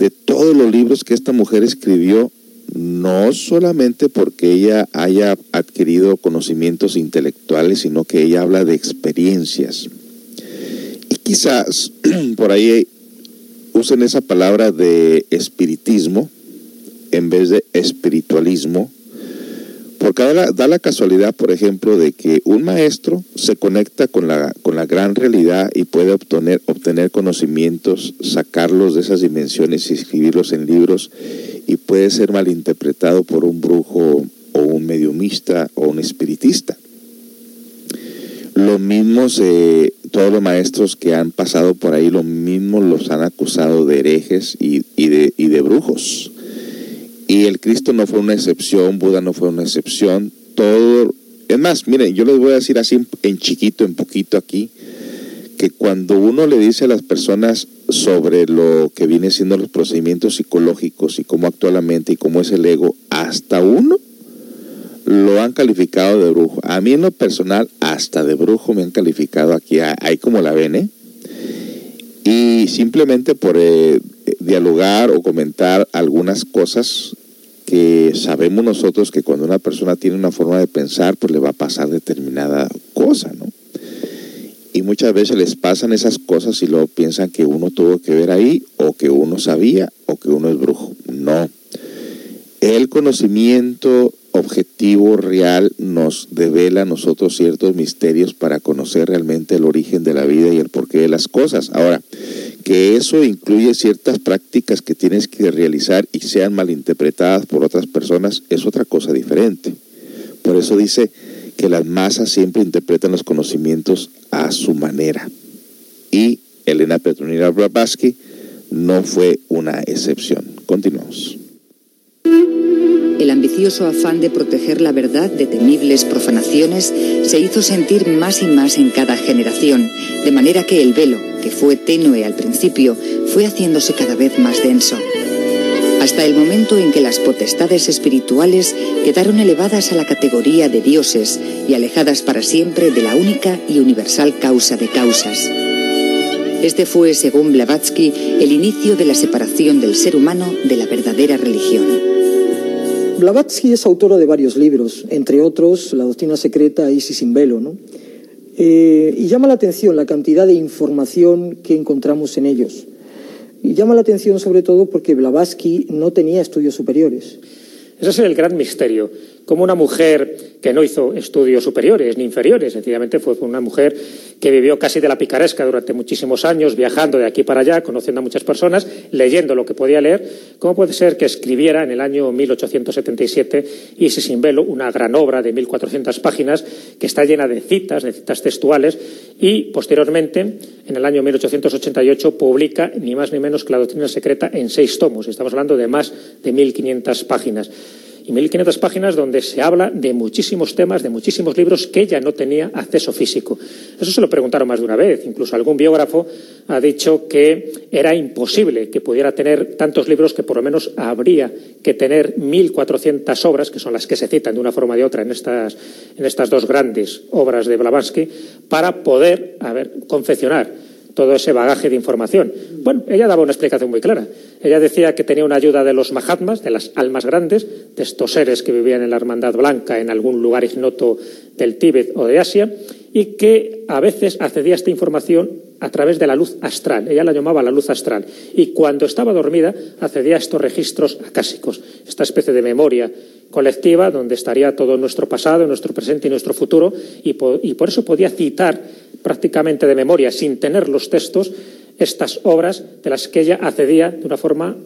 de todos los libros que esta mujer escribió, no solamente porque ella haya adquirido conocimientos intelectuales, sino que ella habla de experiencias. Y quizás por ahí usen esa palabra de espiritismo en vez de espiritualismo, porque da la, casualidad, por ejemplo, de que un maestro se conecta con la, con la gran realidad y puede obtener, obtener conocimientos, sacarlos de esas dimensiones y escribirlos en libros, y puede ser malinterpretado por un brujo o un mediumista o un espiritista. Lo mismo eh, todos los maestros que han pasado por ahí, lo mismo los han acusado de herejes y, de, y de brujos. Y el Cristo no fue una excepción, Buda no fue una excepción. Todo, es más, miren, yo les voy a decir así en chiquito, en poquito aquí, que cuando uno le dice a las personas sobre lo que viene siendo los procedimientos psicológicos y cómo actúa la mente y cómo es el ego, hasta uno lo han calificado de brujo. A mí en lo personal, hasta de brujo me han calificado aquí, ahí como la ven. Y simplemente por eh, dialogar o comentar algunas cosas que sabemos nosotros que cuando una persona tiene una forma de pensar, pues le va a pasar determinada cosa, ¿no? Y muchas veces les pasan esas cosas y luego piensan que uno tuvo que ver ahí, o que uno sabía, o que uno es brujo. No. El conocimiento objetivo real nos devela a nosotros ciertos misterios para conocer realmente el origen de la vida y el porqué de las cosas. Ahora, que eso incluye ciertas prácticas que tienes que realizar y sean malinterpretadas por otras personas es otra cosa diferente. Por eso dice que las masas siempre interpretan los conocimientos a su manera. Y Elena Petronila Blavatsky no fue una excepción. Continuamos. El ambicioso afán de proteger la verdad de temibles profanaciones se hizo sentir más y más en cada generación, de manera que el velo, que fue tenue al principio, fue haciéndose cada vez más denso. Hasta el momento en que las potestades espirituales quedaron elevadas a la categoría de dioses y alejadas para siempre de la única y universal causa de causas. Este fue, según Blavatsky, el inicio de la separación del ser humano de la verdadera religión. Blavatsky es autora de varios libros, entre otros La doctrina secreta Isis sin velo, ¿no? Eh, y llama la atención la cantidad de información que encontramos en ellos. Y llama la atención sobre todo porque Blavatsky no tenía estudios superiores. Ese es el gran misterio como una mujer que no hizo estudios superiores ni inferiores, sencillamente fue una mujer que vivió casi de la picaresca durante muchísimos años, viajando de aquí para allá, conociendo a muchas personas, leyendo lo que podía leer. ¿Cómo puede ser que escribiera en el año 1877 Isis sin velo, una gran obra de 1.400 páginas que está llena de citas, de citas textuales, y posteriormente, en el año 1888, publica ni más ni menos que la doctrina secreta en seis tomos. Estamos hablando de más de 1.500 páginas y 1.500 páginas donde se habla de muchísimos temas, de muchísimos libros que ella no tenía acceso físico. Eso se lo preguntaron más de una vez. Incluso algún biógrafo ha dicho que era imposible que pudiera tener tantos libros que por lo menos habría que tener 1.400 obras, que son las que se citan de una forma o de otra en estas, en estas dos grandes obras de Blavatsky, para poder confeccionar todo ese bagaje de información. Bueno, ella daba una explicación muy clara. Ella decía que tenía una ayuda de los Mahatmas, de las almas grandes, de estos seres que vivían en la Hermandad Blanca en algún lugar ignoto del Tíbet o de Asia, y que a veces accedía a esta información a través de la luz astral. Ella la llamaba la luz astral. Y cuando estaba dormida accedía a estos registros acásicos, esta especie de memoria colectiva donde estaría todo nuestro pasado, nuestro presente y nuestro futuro, y por, eso podía citar prácticamente de memoria, sin tener los textos, estas obras de las que ella accedía de una forma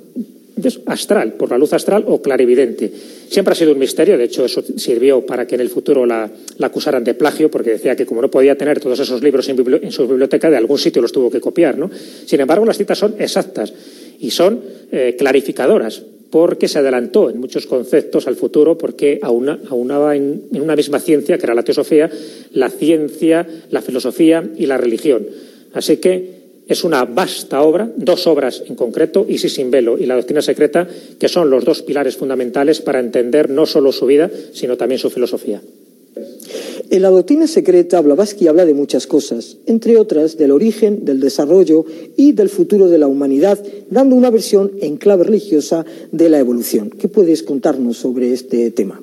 astral, por la luz astral o clarividente. Siempre ha sido un misterio, de hecho eso sirvió para que en el futuro la, acusaran de plagio, porque decía que como no podía tener todos esos libros en, su biblioteca, de algún sitio los tuvo que copiar. Sin embargo, las citas son exactas y son eh, clarificadoras, porque se adelantó en muchos conceptos al futuro, porque aunaba en, en una misma ciencia, que era la teosofía, la ciencia, la filosofía y la religión. Así que es una vasta obra, dos obras en concreto, Isis sin velo y la doctrina secreta, que son los dos pilares fundamentales para entender no solo su vida, sino también su filosofía. En la doctrina secreta, Blavatsky habla de muchas cosas, entre otras del origen, del desarrollo y del futuro de la humanidad, dando una versión en clave religiosa de la evolución. ¿Qué puedes contarnos sobre este tema?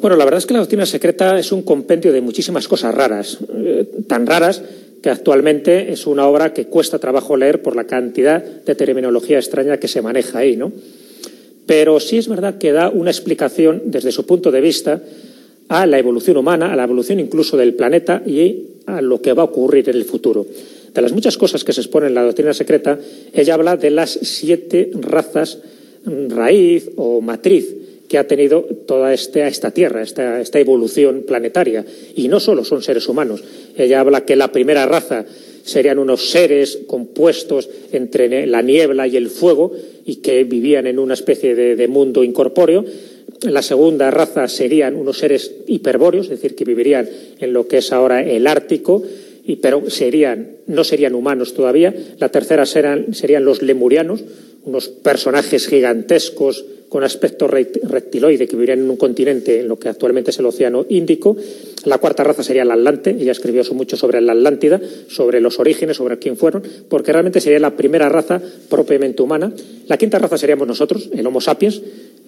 Bueno, la verdad es que la doctrina secreta es un compendio de muchísimas cosas raras, eh, tan raras que actualmente es una obra que cuesta trabajo leer por la cantidad de terminología extraña que se maneja ahí, ¿no? Pero sí es verdad que da una explicación desde su punto de vista a la evolución humana, a la evolución incluso del planeta y a lo que va a ocurrir en el futuro. De las muchas cosas que se exponen en la doctrina secreta, ella habla de las siete razas raíz o matriz que ha tenido toda esta, esta Tierra, esta, esta evolución planetaria. Y no solo son seres humanos. Ella habla que la primera raza serían unos seres compuestos entre la niebla y el fuego y que vivían en una especie de, mundo incorpóreo. La segunda raza serían unos seres hiperbóreos, es decir, que vivirían en lo que es ahora el Ártico, y, pero serían, no serían humanos todavía. La tercera serían los lemurianos, unos personajes gigantescos con aspecto reptiloide que vivirían en un continente en lo que actualmente es el Océano Índico. La cuarta raza sería el Atlante. Ella escribió mucho sobre la Atlántida, sobre los orígenes, sobre quién fueron, porque realmente sería la primera raza propiamente humana. La quinta raza seríamos nosotros, el Homo sapiens,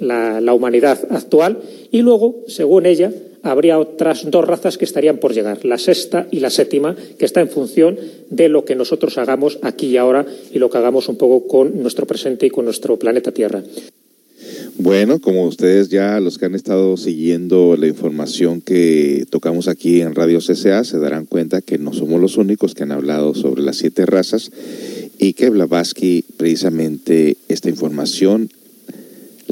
la, humanidad actual. Y luego, según ella, habría otras dos razas que estarían por llegar, la sexta y la séptima, que está en función de lo que nosotros hagamos aquí y ahora y lo que hagamos un poco con nuestro presente y con nuestro planeta Tierra. Bueno, como ustedes ya, los que han estado siguiendo la información que tocamos aquí en Radio CCA, se darán cuenta que no somos los únicos que han hablado sobre las siete razas y que Blavatsky precisamente esta información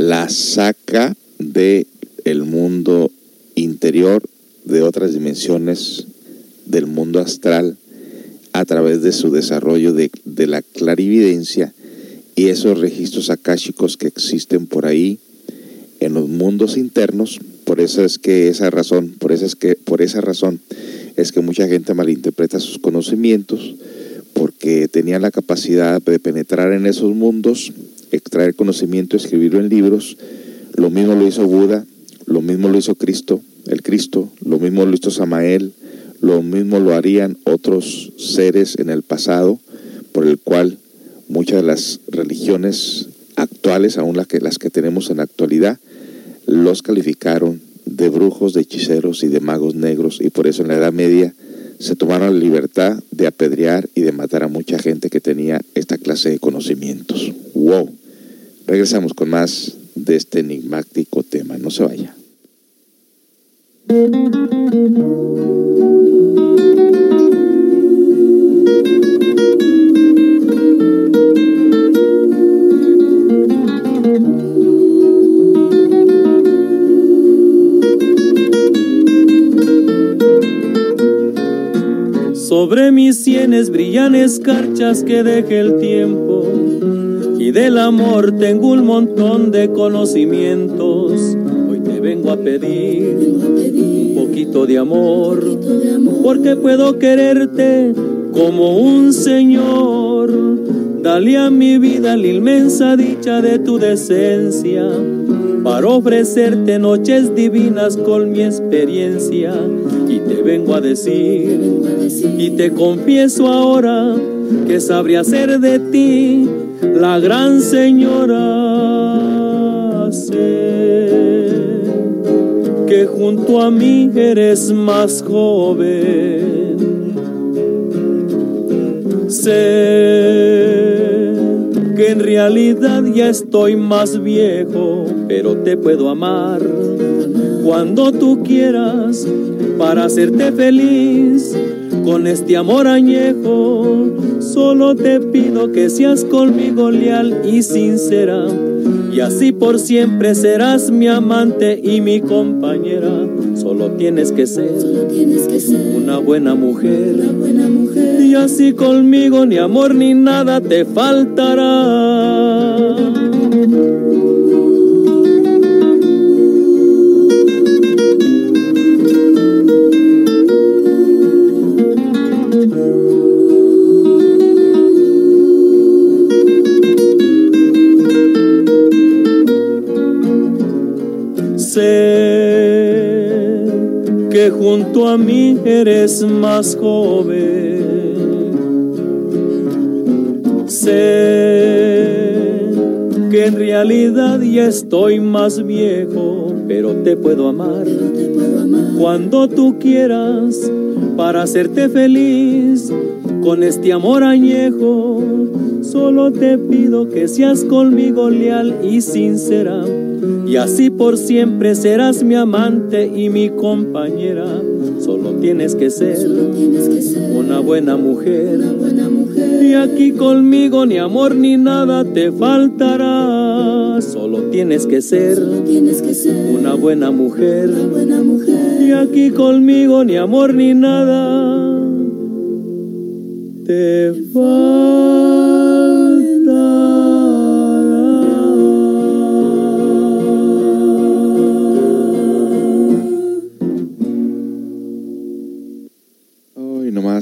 la saca de el mundo interior, de otras dimensiones del mundo astral a través de su desarrollo de, de la clarividencia y esos registros akáshicos que existen por ahí en los mundos internos, por eso es que esa razón, por eso es que por esa razón es que mucha gente malinterpreta sus conocimientos porque tenían la capacidad de penetrar en esos mundos, extraer conocimiento, escribirlo en libros. Lo mismo lo hizo Buda, lo mismo lo hizo Cristo, el Cristo, lo mismo lo hizo Samael, lo mismo lo harían otros seres en el pasado, por el cual muchas de las religiones actuales, aún las que, las que tenemos en la actualidad, los calificaron de brujos, de hechiceros y de magos negros y por eso en la Edad Media se tomaron la libertad de apedrear y de matar a mucha gente que tenía esta clase de conocimientos. ¡Wow! Regresamos con más de este enigmático tema. No se vaya. Sobre mis sienes brillan escarchas que deje el tiempo y del amor tengo un montón de conocimientos. Hoy te vengo a pedir un poquito de amor porque puedo quererte como un señor. Dale a mi vida la inmensa dicha de tu decencia para ofrecerte noches divinas con mi experiencia. Vengo a decir, y te confieso ahora, que sabría ser de ti la gran señora. Sé que junto a mí eres más joven. Sé que en realidad ya estoy más viejo, pero te puedo amar cuando tú quieras para hacerte feliz. Con este amor añejo Solo te pido que seas conmigo leal y sincera. Y así por siempre serás mi amante y mi compañera. Solo tienes que ser, una, buena mujer. una buena mujer. Y así conmigo ni amor ni nada te faltará. Que junto a mí eres más joven. Sé que en realidad ya estoy más viejo, pero te puedo amar, cuando tú quieras para hacerte feliz con este amor añejo. Solo te pido que seas conmigo leal y sincera y así por siempre serás mi amante y mi compañera. Solo tienes que ser, una, buena mujer. Y aquí conmigo ni amor ni nada te faltará. Solo tienes que ser, una, buena mujer. Y aquí conmigo ni amor ni nada te faltará.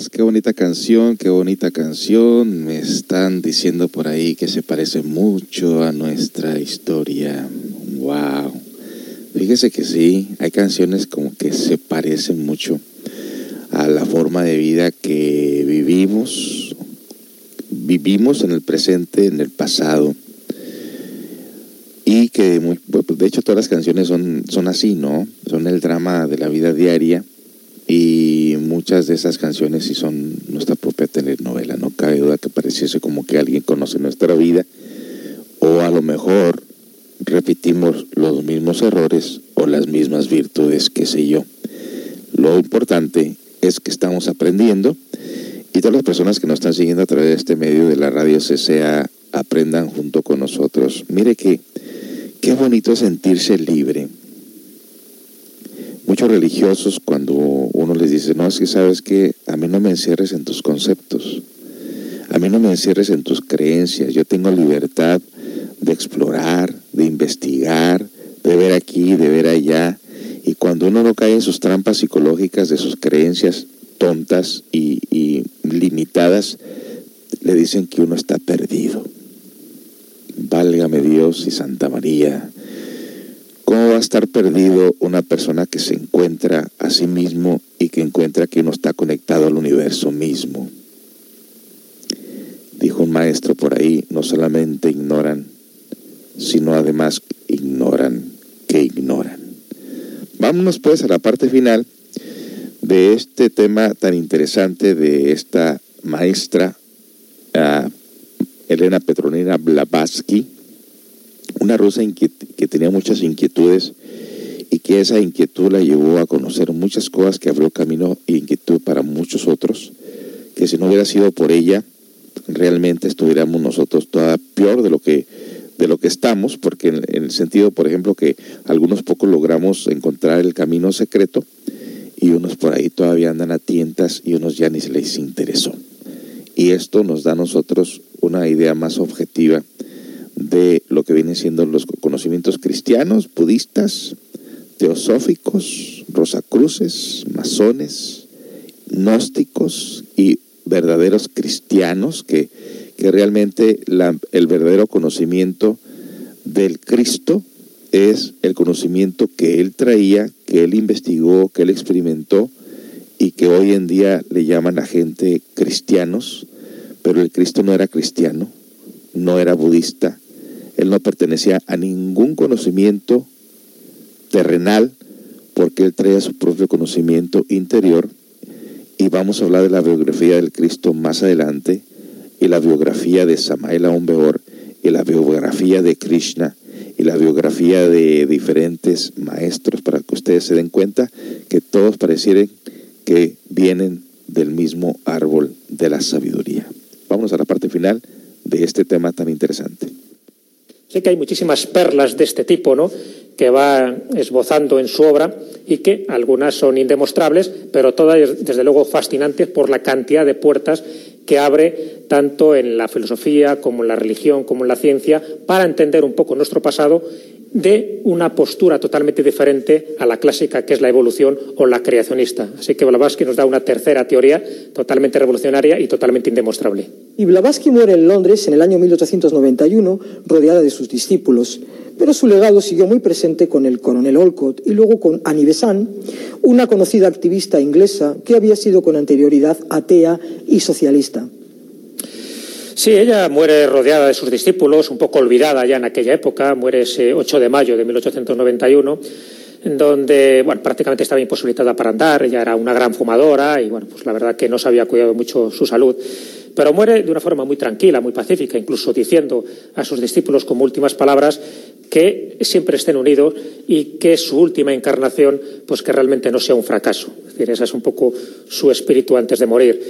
Qué bonita canción, qué bonita canción. Me están diciendo por ahí que se parece mucho a nuestra historia. Wow. Fíjese que sí, hay canciones como que se parecen mucho a la forma de vida que vivimos, vivimos en el presente, en el pasado. Y que, de hecho, todas las canciones son, son así, ¿no? Son el drama de la vida diaria y muchas de esas canciones sí son nuestra propia telenovela. No cabe duda que pareciese como que alguien conoce nuestra vida o a lo mejor repetimos los mismos errores o las mismas virtudes, qué sé yo. Lo importante es que estamos aprendiendo y todas las personas que nos están siguiendo a través de este medio de la radio CCA aprendan junto con nosotros. Mire que qué bonito sentirse libre muchos religiosos cuando uno les dice, no, es que sabes que a mí no me encierres en tus conceptos, a mí no me encierres en tus creencias, yo tengo libertad de explorar, de investigar, de ver aquí, de ver allá, y cuando uno no cae en sus trampas psicológicas de sus creencias tontas y, y limitadas, le dicen que uno está perdido. Válgame Dios y Santa María, ¿Cómo va a estar perdido una persona que se encuentra a sí mismo y que encuentra que uno está conectado al universo mismo? Dijo un maestro por ahí, no solamente ignoran, sino además ignoran que ignoran. Vámonos pues a la parte final de este tema tan interesante de esta maestra uh, Elena Petronina Blavatsky, una rusa que tenía muchas inquietudes y que esa inquietud la llevó a conocer muchas cosas que abrió camino e inquietud para muchos otros, que si no hubiera sido por ella, realmente estuviéramos nosotros todavía peor de lo que de lo que estamos, porque en, el sentido, por ejemplo, que algunos pocos logramos encontrar el camino secreto y unos por ahí todavía andan a tientas y unos ya ni se les interesó. Y esto nos da a nosotros una idea más objetiva de lo que vienen siendo los conocimientos cristianos, budistas, teosóficos, rosacruces, masones, gnósticos y verdaderos cristianos que, que realmente el verdadero conocimiento del Cristo es el conocimiento que él traía, que él investigó, que él experimentó y que hoy en día le llaman a gente cristianos, pero el Cristo no era cristiano, no era budista, él no pertenecía a ningún conocimiento terrenal porque él traía su propio conocimiento interior y vamos a hablar de la biografía del Cristo más adelante y la biografía de Samael Aumbeor y la biografía de Krishna y la biografía de diferentes maestros para que ustedes se den cuenta que todos parecieren que vienen del mismo árbol de la sabiduría. vámonos a la parte final de este tema tan interesante. Sé que hay muchísimas perlas de este tipo, ¿no? que va esbozando en su obra y que algunas son indemostrables, pero todas, desde luego, fascinantes por la cantidad de puertas que abre tanto en la filosofía como en la religión como en la ciencia para entender un poco nuestro pasado de una postura totalmente diferente a la clásica que es la evolución o la creacionista. Así que Blavatsky nos da una tercera teoría totalmente revolucionaria y totalmente indemostrable. Y Blavatsky muere en Londres en el año 1891 rodeada de sus discípulos, pero su legado siguió muy presente con el coronel Olcott y luego con Annie Besant, una conocida activista inglesa que había sido con anterioridad atea y socialista. Sí, ella muere rodeada de sus discípulos, un poco olvidada ya en aquella época, muere ese 8 de mayo de 1891 en donde bueno, prácticamente estaba imposibilitada para andar, ella era una gran fumadora y bueno, pues la verdad que no se había cuidado mucho su salud, pero muere de una forma muy tranquila, muy pacífica, incluso diciendo a sus discípulos como últimas palabras que siempre estén unidos y que su última encarnación pues que realmente no sea un fracaso. Es decir, ese es un poco su espíritu antes de morir.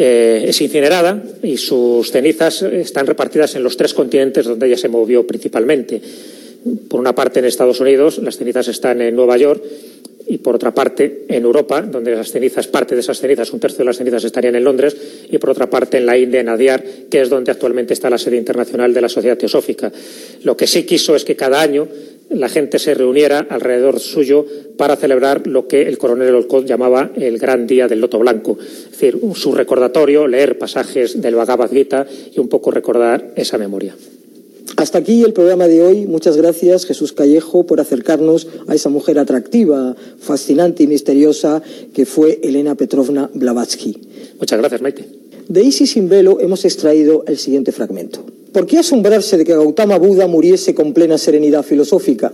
Eh, es incinerada y sus cenizas están repartidas en los tres continentes donde ella se movió principalmente. Por una parte en Estados Unidos, las cenizas están en Nueva York y por otra parte en Europa, donde las cenizas, parte de esas cenizas, un tercio de las cenizas estarían en Londres, y por otra parte en la India, en Adyar, que es donde actualmente está la sede internacional de la Sociedad Teosófica. Lo que sí quiso es que cada año la gente se reuniera alrededor suyo para celebrar lo que el coronel Olcott llamaba el gran día del loto blanco. Es decir, su recordatorio, leer pasajes del Bhagavad Gita y un poco recordar esa memoria. Hasta aquí el programa de hoy. Muchas gracias, Jesús Callejo, por acercarnos a esa mujer atractiva, fascinante y misteriosa que fue Elena Petrovna Blavatsky. Muchas gracias, Maite. De Isis sin velo hemos extraído el siguiente fragmento. ¿Por qué asombrarse de que Gautama Buda muriese con plena serenidad filosófica?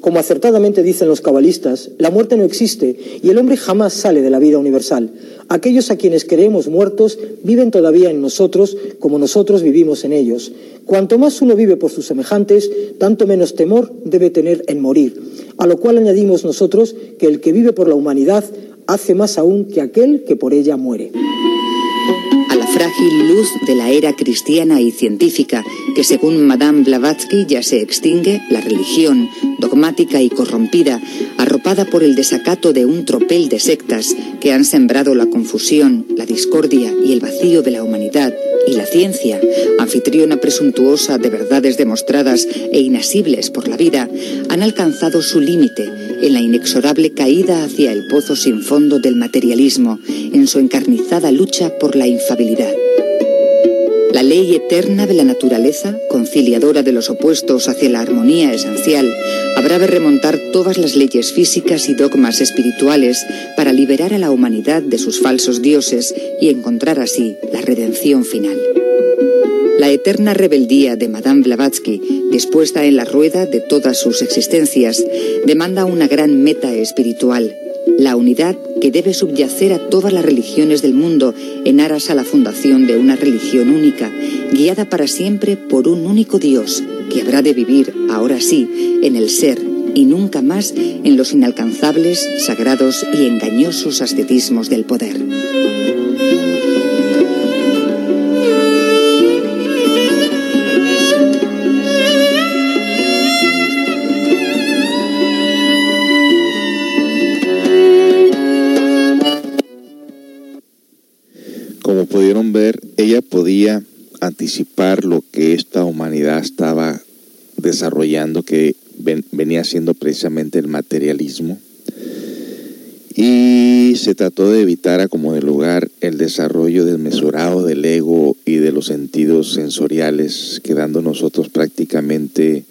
Como acertadamente dicen los cabalistas, la muerte no existe y el hombre jamás sale de la vida universal. Aquellos a quienes creemos muertos viven todavía en nosotros como nosotros vivimos en ellos. Cuanto más uno vive por sus semejantes, tanto menos temor debe tener en morir. A lo cual añadimos nosotros que el que vive por la humanidad hace más aún que aquel que por ella muere frágil luz de la era cristiana y científica, que según Madame Blavatsky ya se extingue, la religión, dogmática y corrompida, arropada por el desacato de un tropel de sectas que han sembrado la confusión, la discordia y el vacío de la humanidad, y la ciencia, anfitriona presuntuosa de verdades demostradas e inasibles por la vida, han alcanzado su límite en la inexorable caída hacia el pozo sin fondo del materialismo, en su encarnizada lucha por la infabilidad. La ley eterna de la naturaleza, conciliadora de los opuestos hacia la armonía esencial, habrá de remontar todas las leyes físicas y dogmas espirituales para liberar a la humanidad de sus falsos dioses y encontrar así la redención final. La eterna rebeldía de Madame Blavatsky, dispuesta en la rueda de todas sus existencias, demanda una gran meta espiritual, la unidad que debe subyacer a todas las religiones del mundo en aras a la fundación de una religión única, guiada para siempre por un único Dios, que habrá de vivir, ahora sí, en el ser y nunca más en los inalcanzables, sagrados y engañosos ascetismos del poder. Ver, ella podía anticipar lo que esta humanidad estaba desarrollando, que venía siendo precisamente el materialismo. Y se trató de evitar a como de lugar el desarrollo desmesurado del ego y de los sentidos sensoriales, quedando nosotros prácticamente,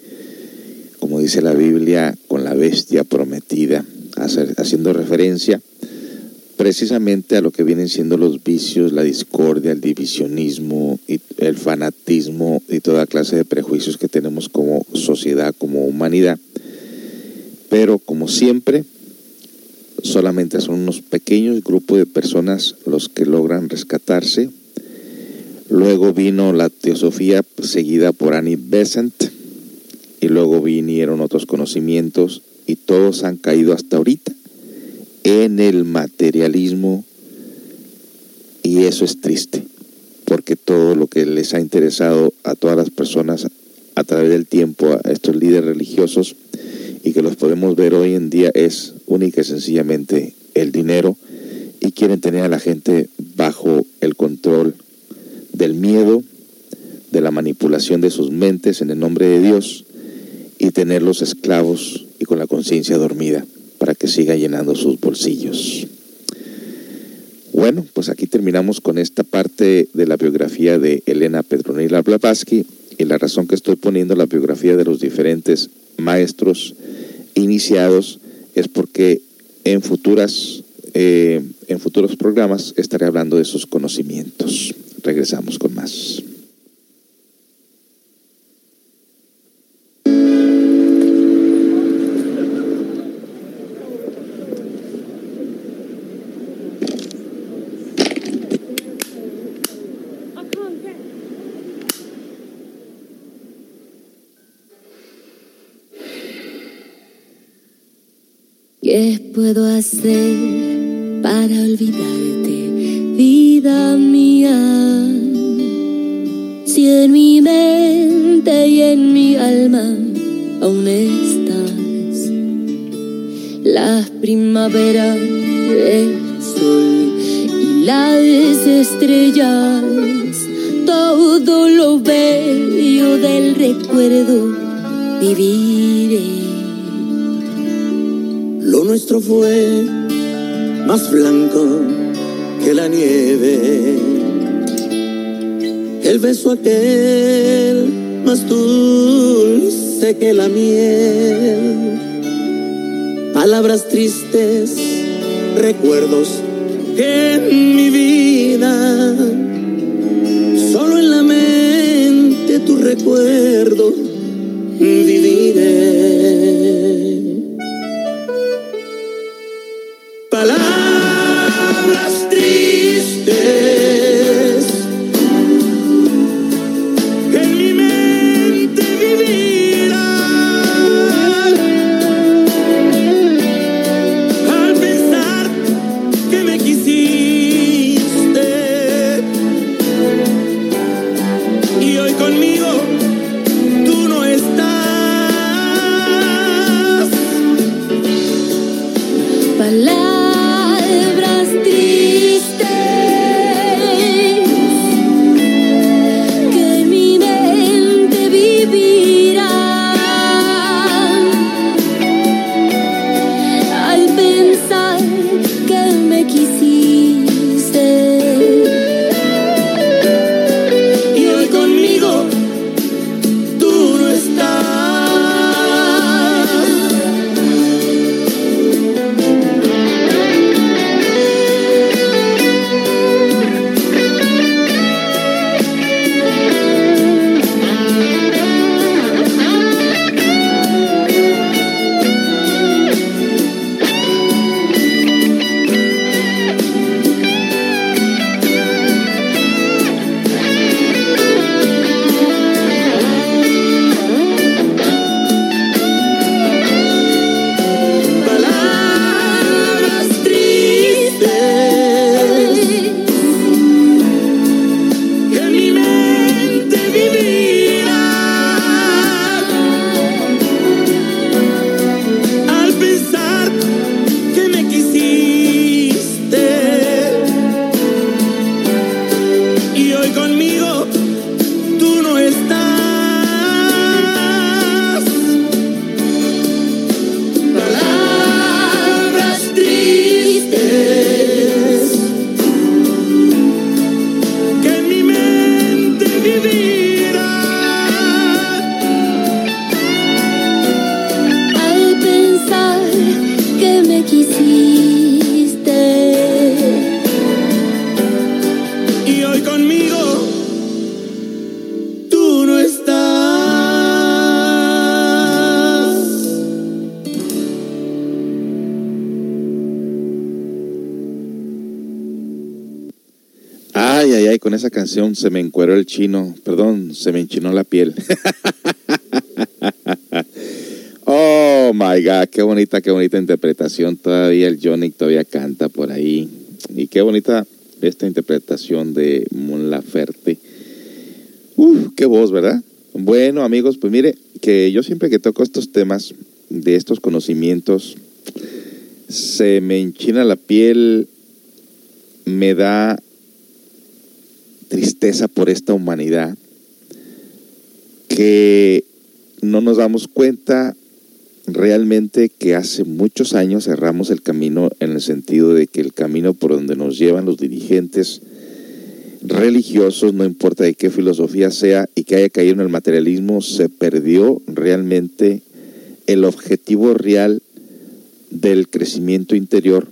como dice la Biblia, con la bestia prometida, haciendo referencia precisamente a lo que vienen siendo los vicios, la discordia, el divisionismo, y el fanatismo y toda clase de prejuicios que tenemos como sociedad, como humanidad. Pero como siempre, solamente son unos pequeños grupos de personas los que logran rescatarse. Luego vino la teosofía seguida por Annie Besant y luego vinieron otros conocimientos y todos han caído hasta ahorita en el materialismo y eso es triste, que todo lo que les ha interesado a todas las personas a través del tiempo, a estos líderes religiosos, y que los podemos ver hoy en día es única y sencillamente el dinero y quieren tener a la gente bajo el control del miedo, de la manipulación de sus mentes en el nombre de Dios y tenerlos esclavos y con la conciencia dormida para que siga llenando sus bolsillos. Bueno, pues aquí terminamos con esta parte de la biografía de Elena Petronila Blavatsky y la razón que estoy poniendo la biografía de los diferentes maestros iniciados es porque en futuras eh, en futuros programas estaré hablando de sus conocimientos. Regresamos con más. ¿Qué puedo hacer para olvidarte, vida mía? Si en mi mente y en mi alma aún estás, la primavera, el sol y las estrellas, todo lo bello del recuerdo viviré. Lo nuestro fue más blanco que la nieve. El beso aquel más dulce que la miel. Palabras tristes, recuerdos que en mi vida, solo en la mente tu recuerdo viviré. Se me encueró el chino, perdón, se me enchinó la piel. oh my God, qué bonita, qué bonita interpretación. Todavía el Johnny todavía canta por ahí. Y qué bonita esta interpretación de Mon Laferte. Uf, qué voz, ¿verdad? Bueno, amigos, pues mire, que yo siempre que toco estos temas de estos conocimientos, se me enchina la piel, me da por esta humanidad, que no nos damos cuenta realmente que hace muchos años cerramos el camino en el sentido de que el camino por donde nos llevan los dirigentes religiosos, no importa de qué filosofía sea y que haya caído en el materialismo, se perdió realmente el objetivo real del crecimiento interior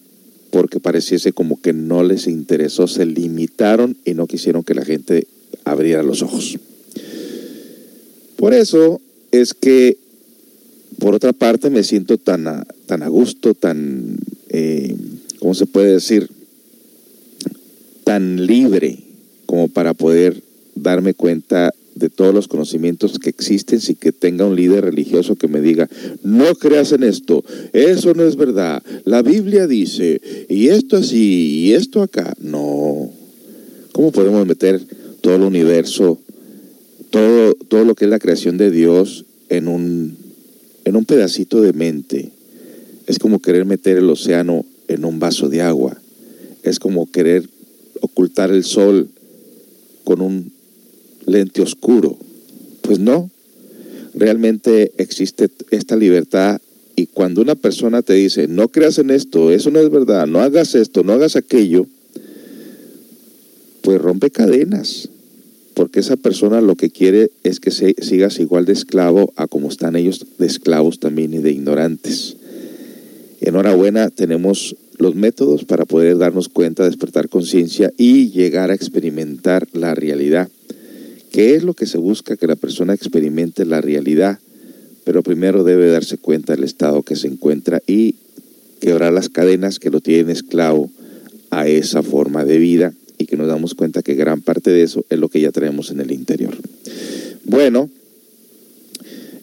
porque pareciese como que no les interesó, se limitaron y no quisieron que la gente abriera los ojos. Por eso es que, por otra parte, me siento tan a, tan a gusto, tan, eh, ¿cómo se puede decir? Tan libre como para poder darme cuenta de todos los conocimientos que existen sin que tenga un líder religioso que me diga, no creas en esto, eso no es verdad, la Biblia dice, y esto así, y esto acá. No. ¿Cómo podemos meter todo el universo, todo, todo lo que es la creación de Dios en un, en un pedacito de mente? Es como querer meter el océano en un vaso de agua. Es como querer ocultar el sol con un lente oscuro. Pues no, realmente existe esta libertad y cuando una persona te dice, no creas en esto, eso no es verdad, no hagas esto, no hagas aquello, pues rompe cadenas, porque esa persona lo que quiere es que se, sigas igual de esclavo a como están ellos de esclavos también y de ignorantes. Enhorabuena, tenemos los métodos para poder darnos cuenta, despertar conciencia y llegar a experimentar la realidad. ¿Qué es lo que se busca? Que la persona experimente la realidad, pero primero debe darse cuenta del estado que se encuentra y quebrar las cadenas que lo tienen esclavo a esa forma de vida y que nos damos cuenta que gran parte de eso es lo que ya tenemos en el interior. Bueno,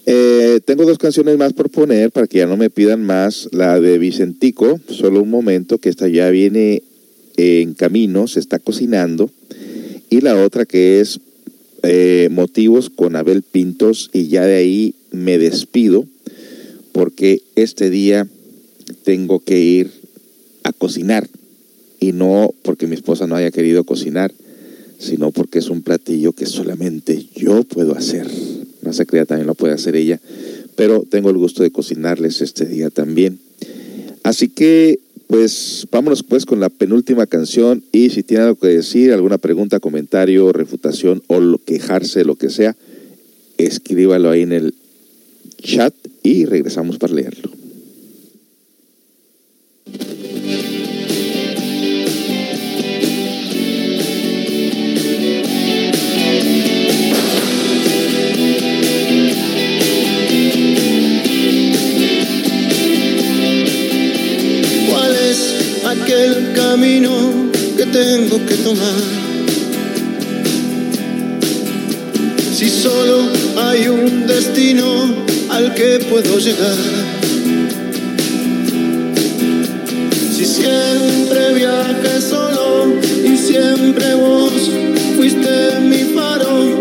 eh, tengo dos canciones más por poner para que ya no me pidan más. La de Vicentico, solo un momento, que esta ya viene en camino, se está cocinando. Y la otra que es eh, motivos con Abel Pintos y ya de ahí me despido porque este día tengo que ir a cocinar y no porque mi esposa no haya querido cocinar, sino porque es un platillo que solamente yo puedo hacer. No se crea, también lo puede hacer ella, pero tengo el gusto de cocinarles este día también. Así que pues vámonos pues con la penúltima canción y si tiene algo que decir, alguna pregunta, comentario, refutación o lo, quejarse, lo que sea, escríbalo ahí en el chat y regresamos para leerlo. Aquel camino que tengo que tomar. Si solo hay un destino al que puedo llegar. Si siempre viaje solo y siempre vos fuiste mi faro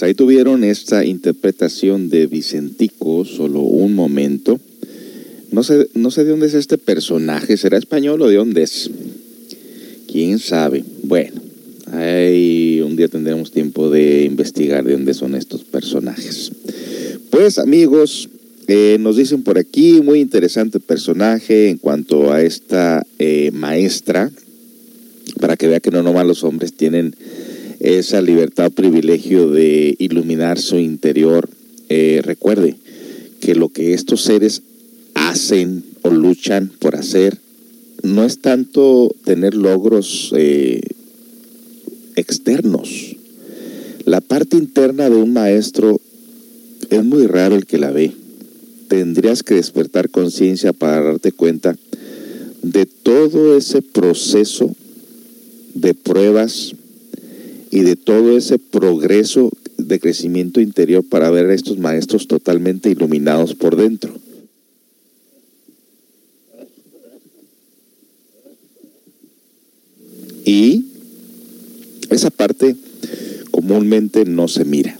Pues ahí tuvieron esta interpretación de Vicentico, solo un momento. No sé, no sé de dónde es este personaje, ¿será español o de dónde es? ¿Quién sabe? Bueno, ahí un día tendremos tiempo de investigar de dónde son estos personajes. Pues amigos, eh, nos dicen por aquí, muy interesante personaje en cuanto a esta eh, maestra, para que vea que no nomás los hombres tienen esa libertad privilegio de iluminar su interior. Eh, recuerde que lo que estos seres hacen o luchan por hacer no es tanto tener logros eh, externos. La parte interna de un maestro es muy raro el que la ve. Tendrías que despertar conciencia para darte cuenta de todo ese proceso de pruebas y de todo ese progreso de crecimiento interior para ver a estos maestros totalmente iluminados por dentro. Y esa parte comúnmente no se mira.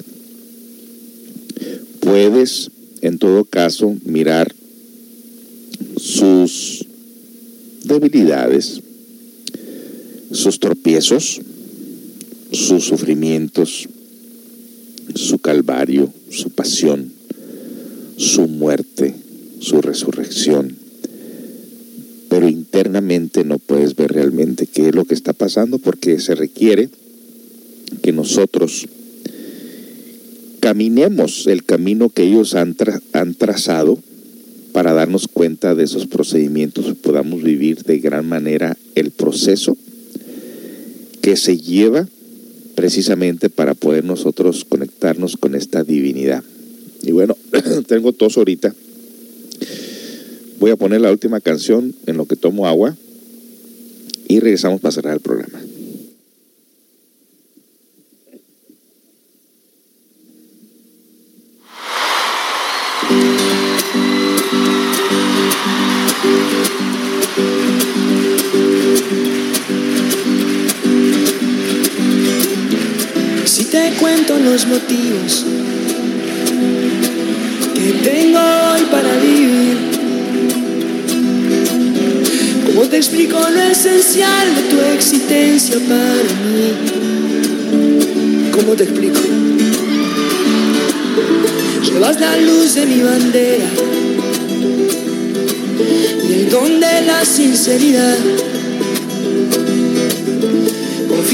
Puedes, en todo caso, mirar sus debilidades, sus tropiezos, sus sufrimientos, su calvario, su pasión, su muerte, su resurrección. Pero internamente no puedes ver realmente qué es lo que está pasando porque se requiere que nosotros caminemos el camino que ellos han, han trazado para darnos cuenta de esos procedimientos y podamos vivir de gran manera el proceso que se lleva precisamente para poder nosotros conectarnos con esta divinidad. Y bueno, tengo tos ahorita. Voy a poner la última canción en lo que tomo agua y regresamos para cerrar el programa. Los motivos que tengo hoy para vivir, ¿cómo te explico lo esencial de tu existencia para mí? ¿Cómo te explico? Llevas la luz de mi bandera y el don de la sinceridad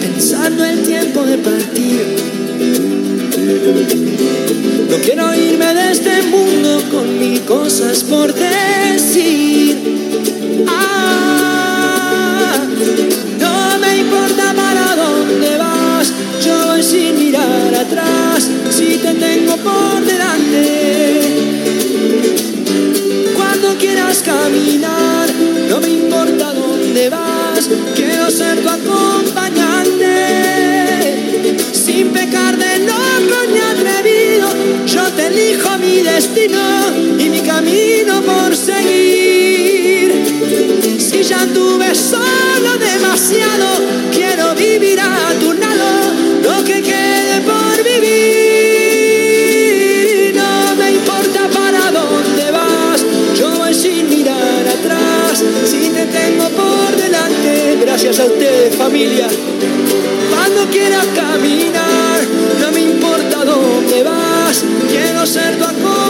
pensando el tiempo de partir. No quiero irme de este mundo con mil cosas por decir. Ah, no me importa para dónde vas, yo sin mirar atrás, si te tengo por delante. Cuando quieras caminar, vas, quiero ser tu acompañante. Sin pecar de loco ni atrevido, yo te elijo mi destino y mi camino por seguir. Si ya tuve solo demasiado, quiero vivir a tu lado gracias a ustedes, familia. Cuando quieras caminar, no me importa dónde vas, quiero ser tu acompañante.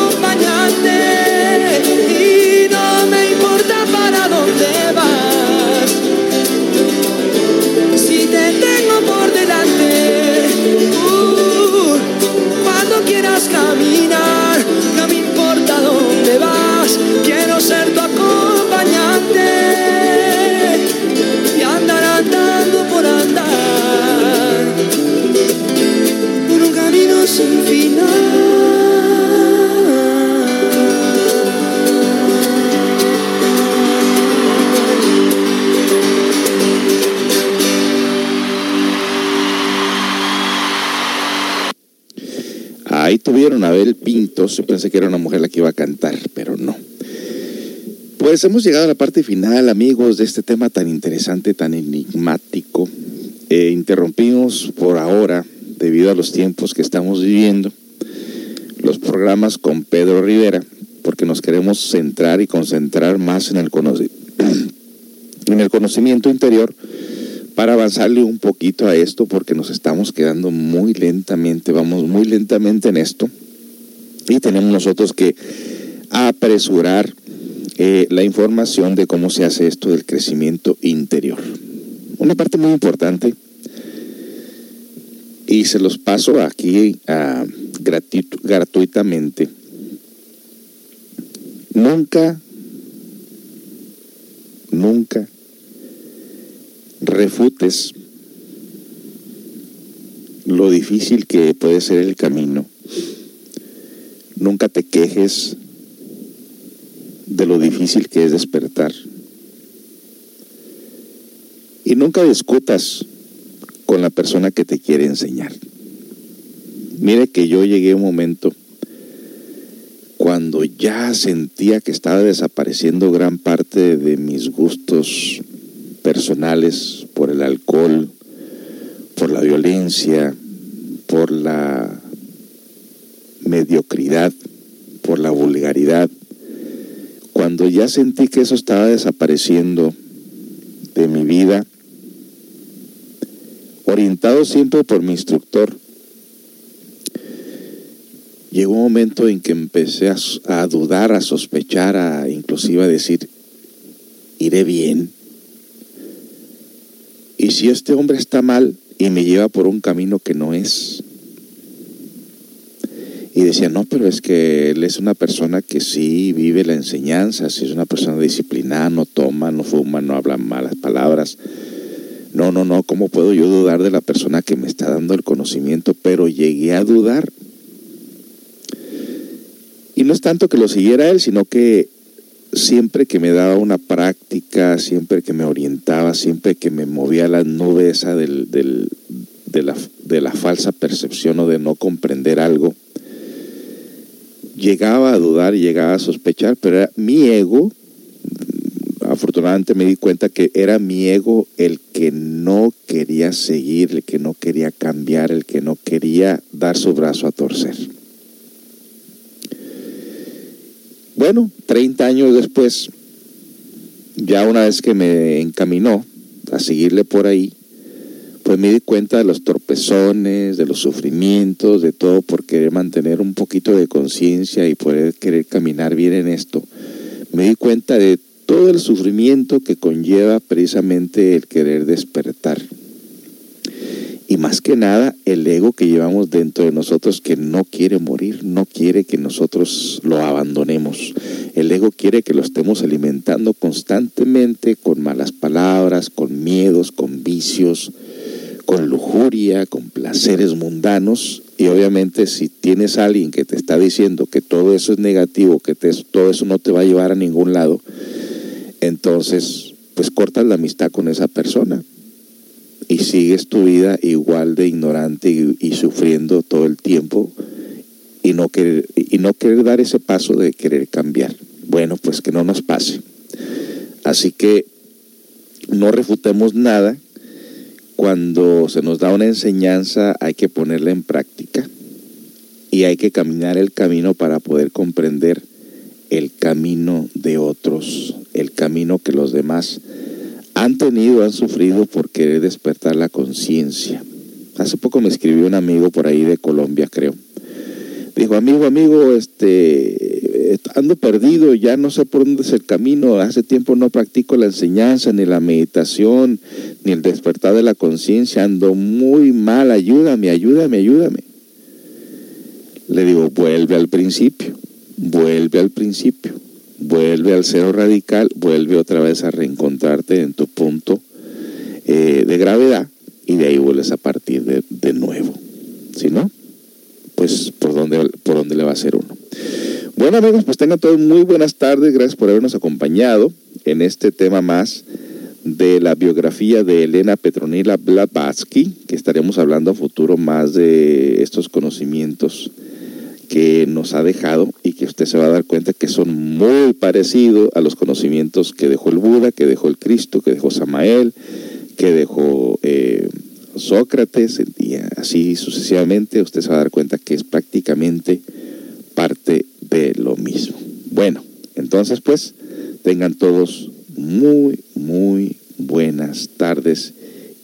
Pensé que era una mujer la que iba a cantar, pero no. Pues hemos llegado a la parte final, amigos, de este tema tan interesante, tan enigmático. Eh, interrumpimos por ahora, debido a los tiempos que estamos viviendo, los programas con Pedro Rivera, porque nos queremos centrar y concentrar más en el, en el conocimiento interior para avanzarle un poquito a esto, porque nos estamos quedando muy lentamente, vamos muy lentamente en esto, y tenemos nosotros que apresurar eh, la información de cómo se hace esto del crecimiento interior. Una parte muy importante, y se los paso aquí gratuitamente. Nunca, nunca refutes lo difícil que puede ser el camino. Nunca te quejes de lo difícil que es despertar. Y nunca discutas con la persona que te quiere enseñar. Mire que yo llegué a un momento cuando ya sentía que estaba desapareciendo gran parte de mis gustos personales por el alcohol, por la violencia, por la mediocridad, por la vulgaridad. Cuando ya sentí que eso estaba desapareciendo de mi vida, orientado siempre por mi instructor, llegó un momento en que empecé a, dudar, a sospechar, a inclusive a decir, iré bien. Y si este hombre está mal y me lleva por un camino que no es. Y decía, no, pero es que él es una persona que sí vive la enseñanza, sí es una persona disciplinada, no toma, no fuma, no habla malas palabras. No, no, no, ¿cómo puedo yo dudar de la persona que me está dando el conocimiento? Pero llegué a dudar. Y no es tanto que lo siguiera él, sino que siempre que me daba una práctica, siempre que me orientaba, siempre que me movía la nube esa del, del, de la falsa percepción o de no comprender algo, llegaba a dudar, llegaba a sospechar, pero era mi ego, afortunadamente me di cuenta que era mi ego el que no quería seguir, el que no quería cambiar, el que no quería dar su brazo a torcer. Bueno, 30 años después, ya una vez que me encaminó a seguirle por ahí, pues me di cuenta de los torpezones, de los sufrimientos, de todo por querer mantener un poquito de conciencia y poder querer caminar bien en esto. Me di cuenta de todo el sufrimiento que conlleva precisamente el querer despertar. Y más que nada, el ego que llevamos dentro de nosotros que no quiere morir, no quiere que nosotros lo abandonemos. El ego quiere que lo estemos alimentando constantemente con malas palabras, con miedos, con vicios, con lujuria, con placeres mundanos. Y obviamente si tienes a alguien que te está diciendo que todo eso es negativo, que todo eso no te va a llevar a ningún lado, entonces pues cortas la amistad con esa persona y sigues tu vida igual de ignorante y, sufriendo todo el tiempo y no, querer, y no querer dar ese paso de querer cambiar. Bueno, pues que no nos pase. Así que no refutemos nada. Cuando se nos da una enseñanza hay que ponerla en práctica y hay que caminar el camino para poder comprender el camino de otros, el camino que los demás han tenido, han sufrido por querer despertar la conciencia. Hace poco me escribió un amigo por ahí de Colombia, creo. Dijo, amigo, amigo, este, ando perdido, ya no sé por dónde es el camino, hace tiempo no practico la enseñanza, ni la meditación, ni el despertar de la conciencia, ando muy mal, ayúdame, ayúdame, ayúdame. Le digo, vuelve al principio vuelve al principio, vuelve al cero radical, vuelve otra vez a reencontrarte en tu punto eh, de gravedad y de ahí vuelves a partir de, nuevo. Si no, pues por dónde, por dónde le va a ser uno. Bueno amigos, pues tengan todos muy buenas tardes, gracias por habernos acompañado en este tema más de la biografía de Elena Petronila Blavatsky, que estaremos hablando a futuro más de estos conocimientos que nos ha dejado y que usted se va a dar cuenta que son muy parecidos a los conocimientos que dejó el Buda, que dejó el Cristo, que dejó Samael, que dejó eh, Sócrates, y así sucesivamente, usted se va a dar cuenta que es prácticamente parte de lo mismo. Bueno, entonces pues tengan todos muy, muy buenas tardes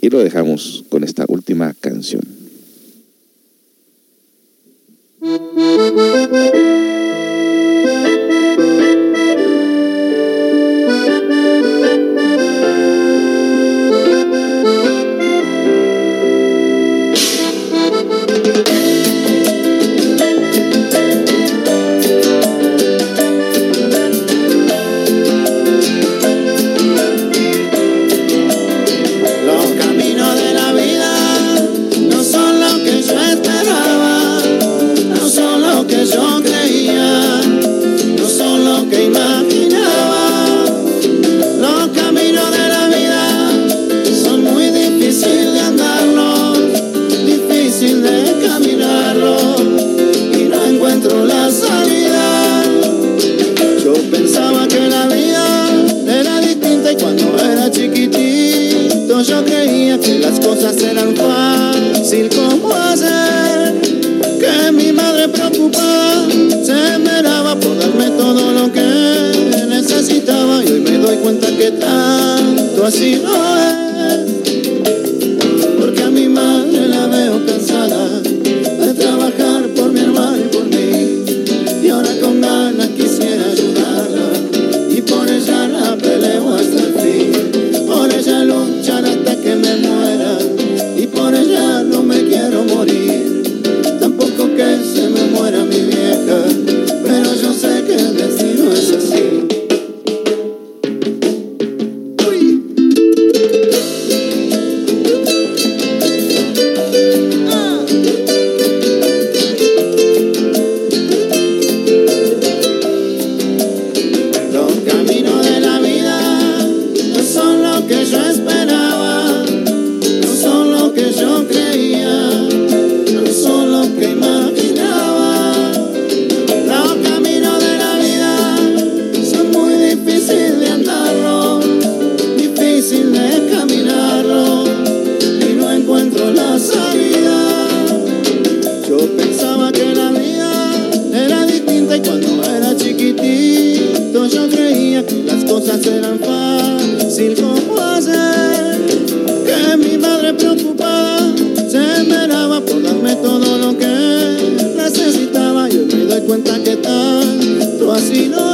y lo dejamos con esta última canción. Música eran fácil cuenta que tanto así no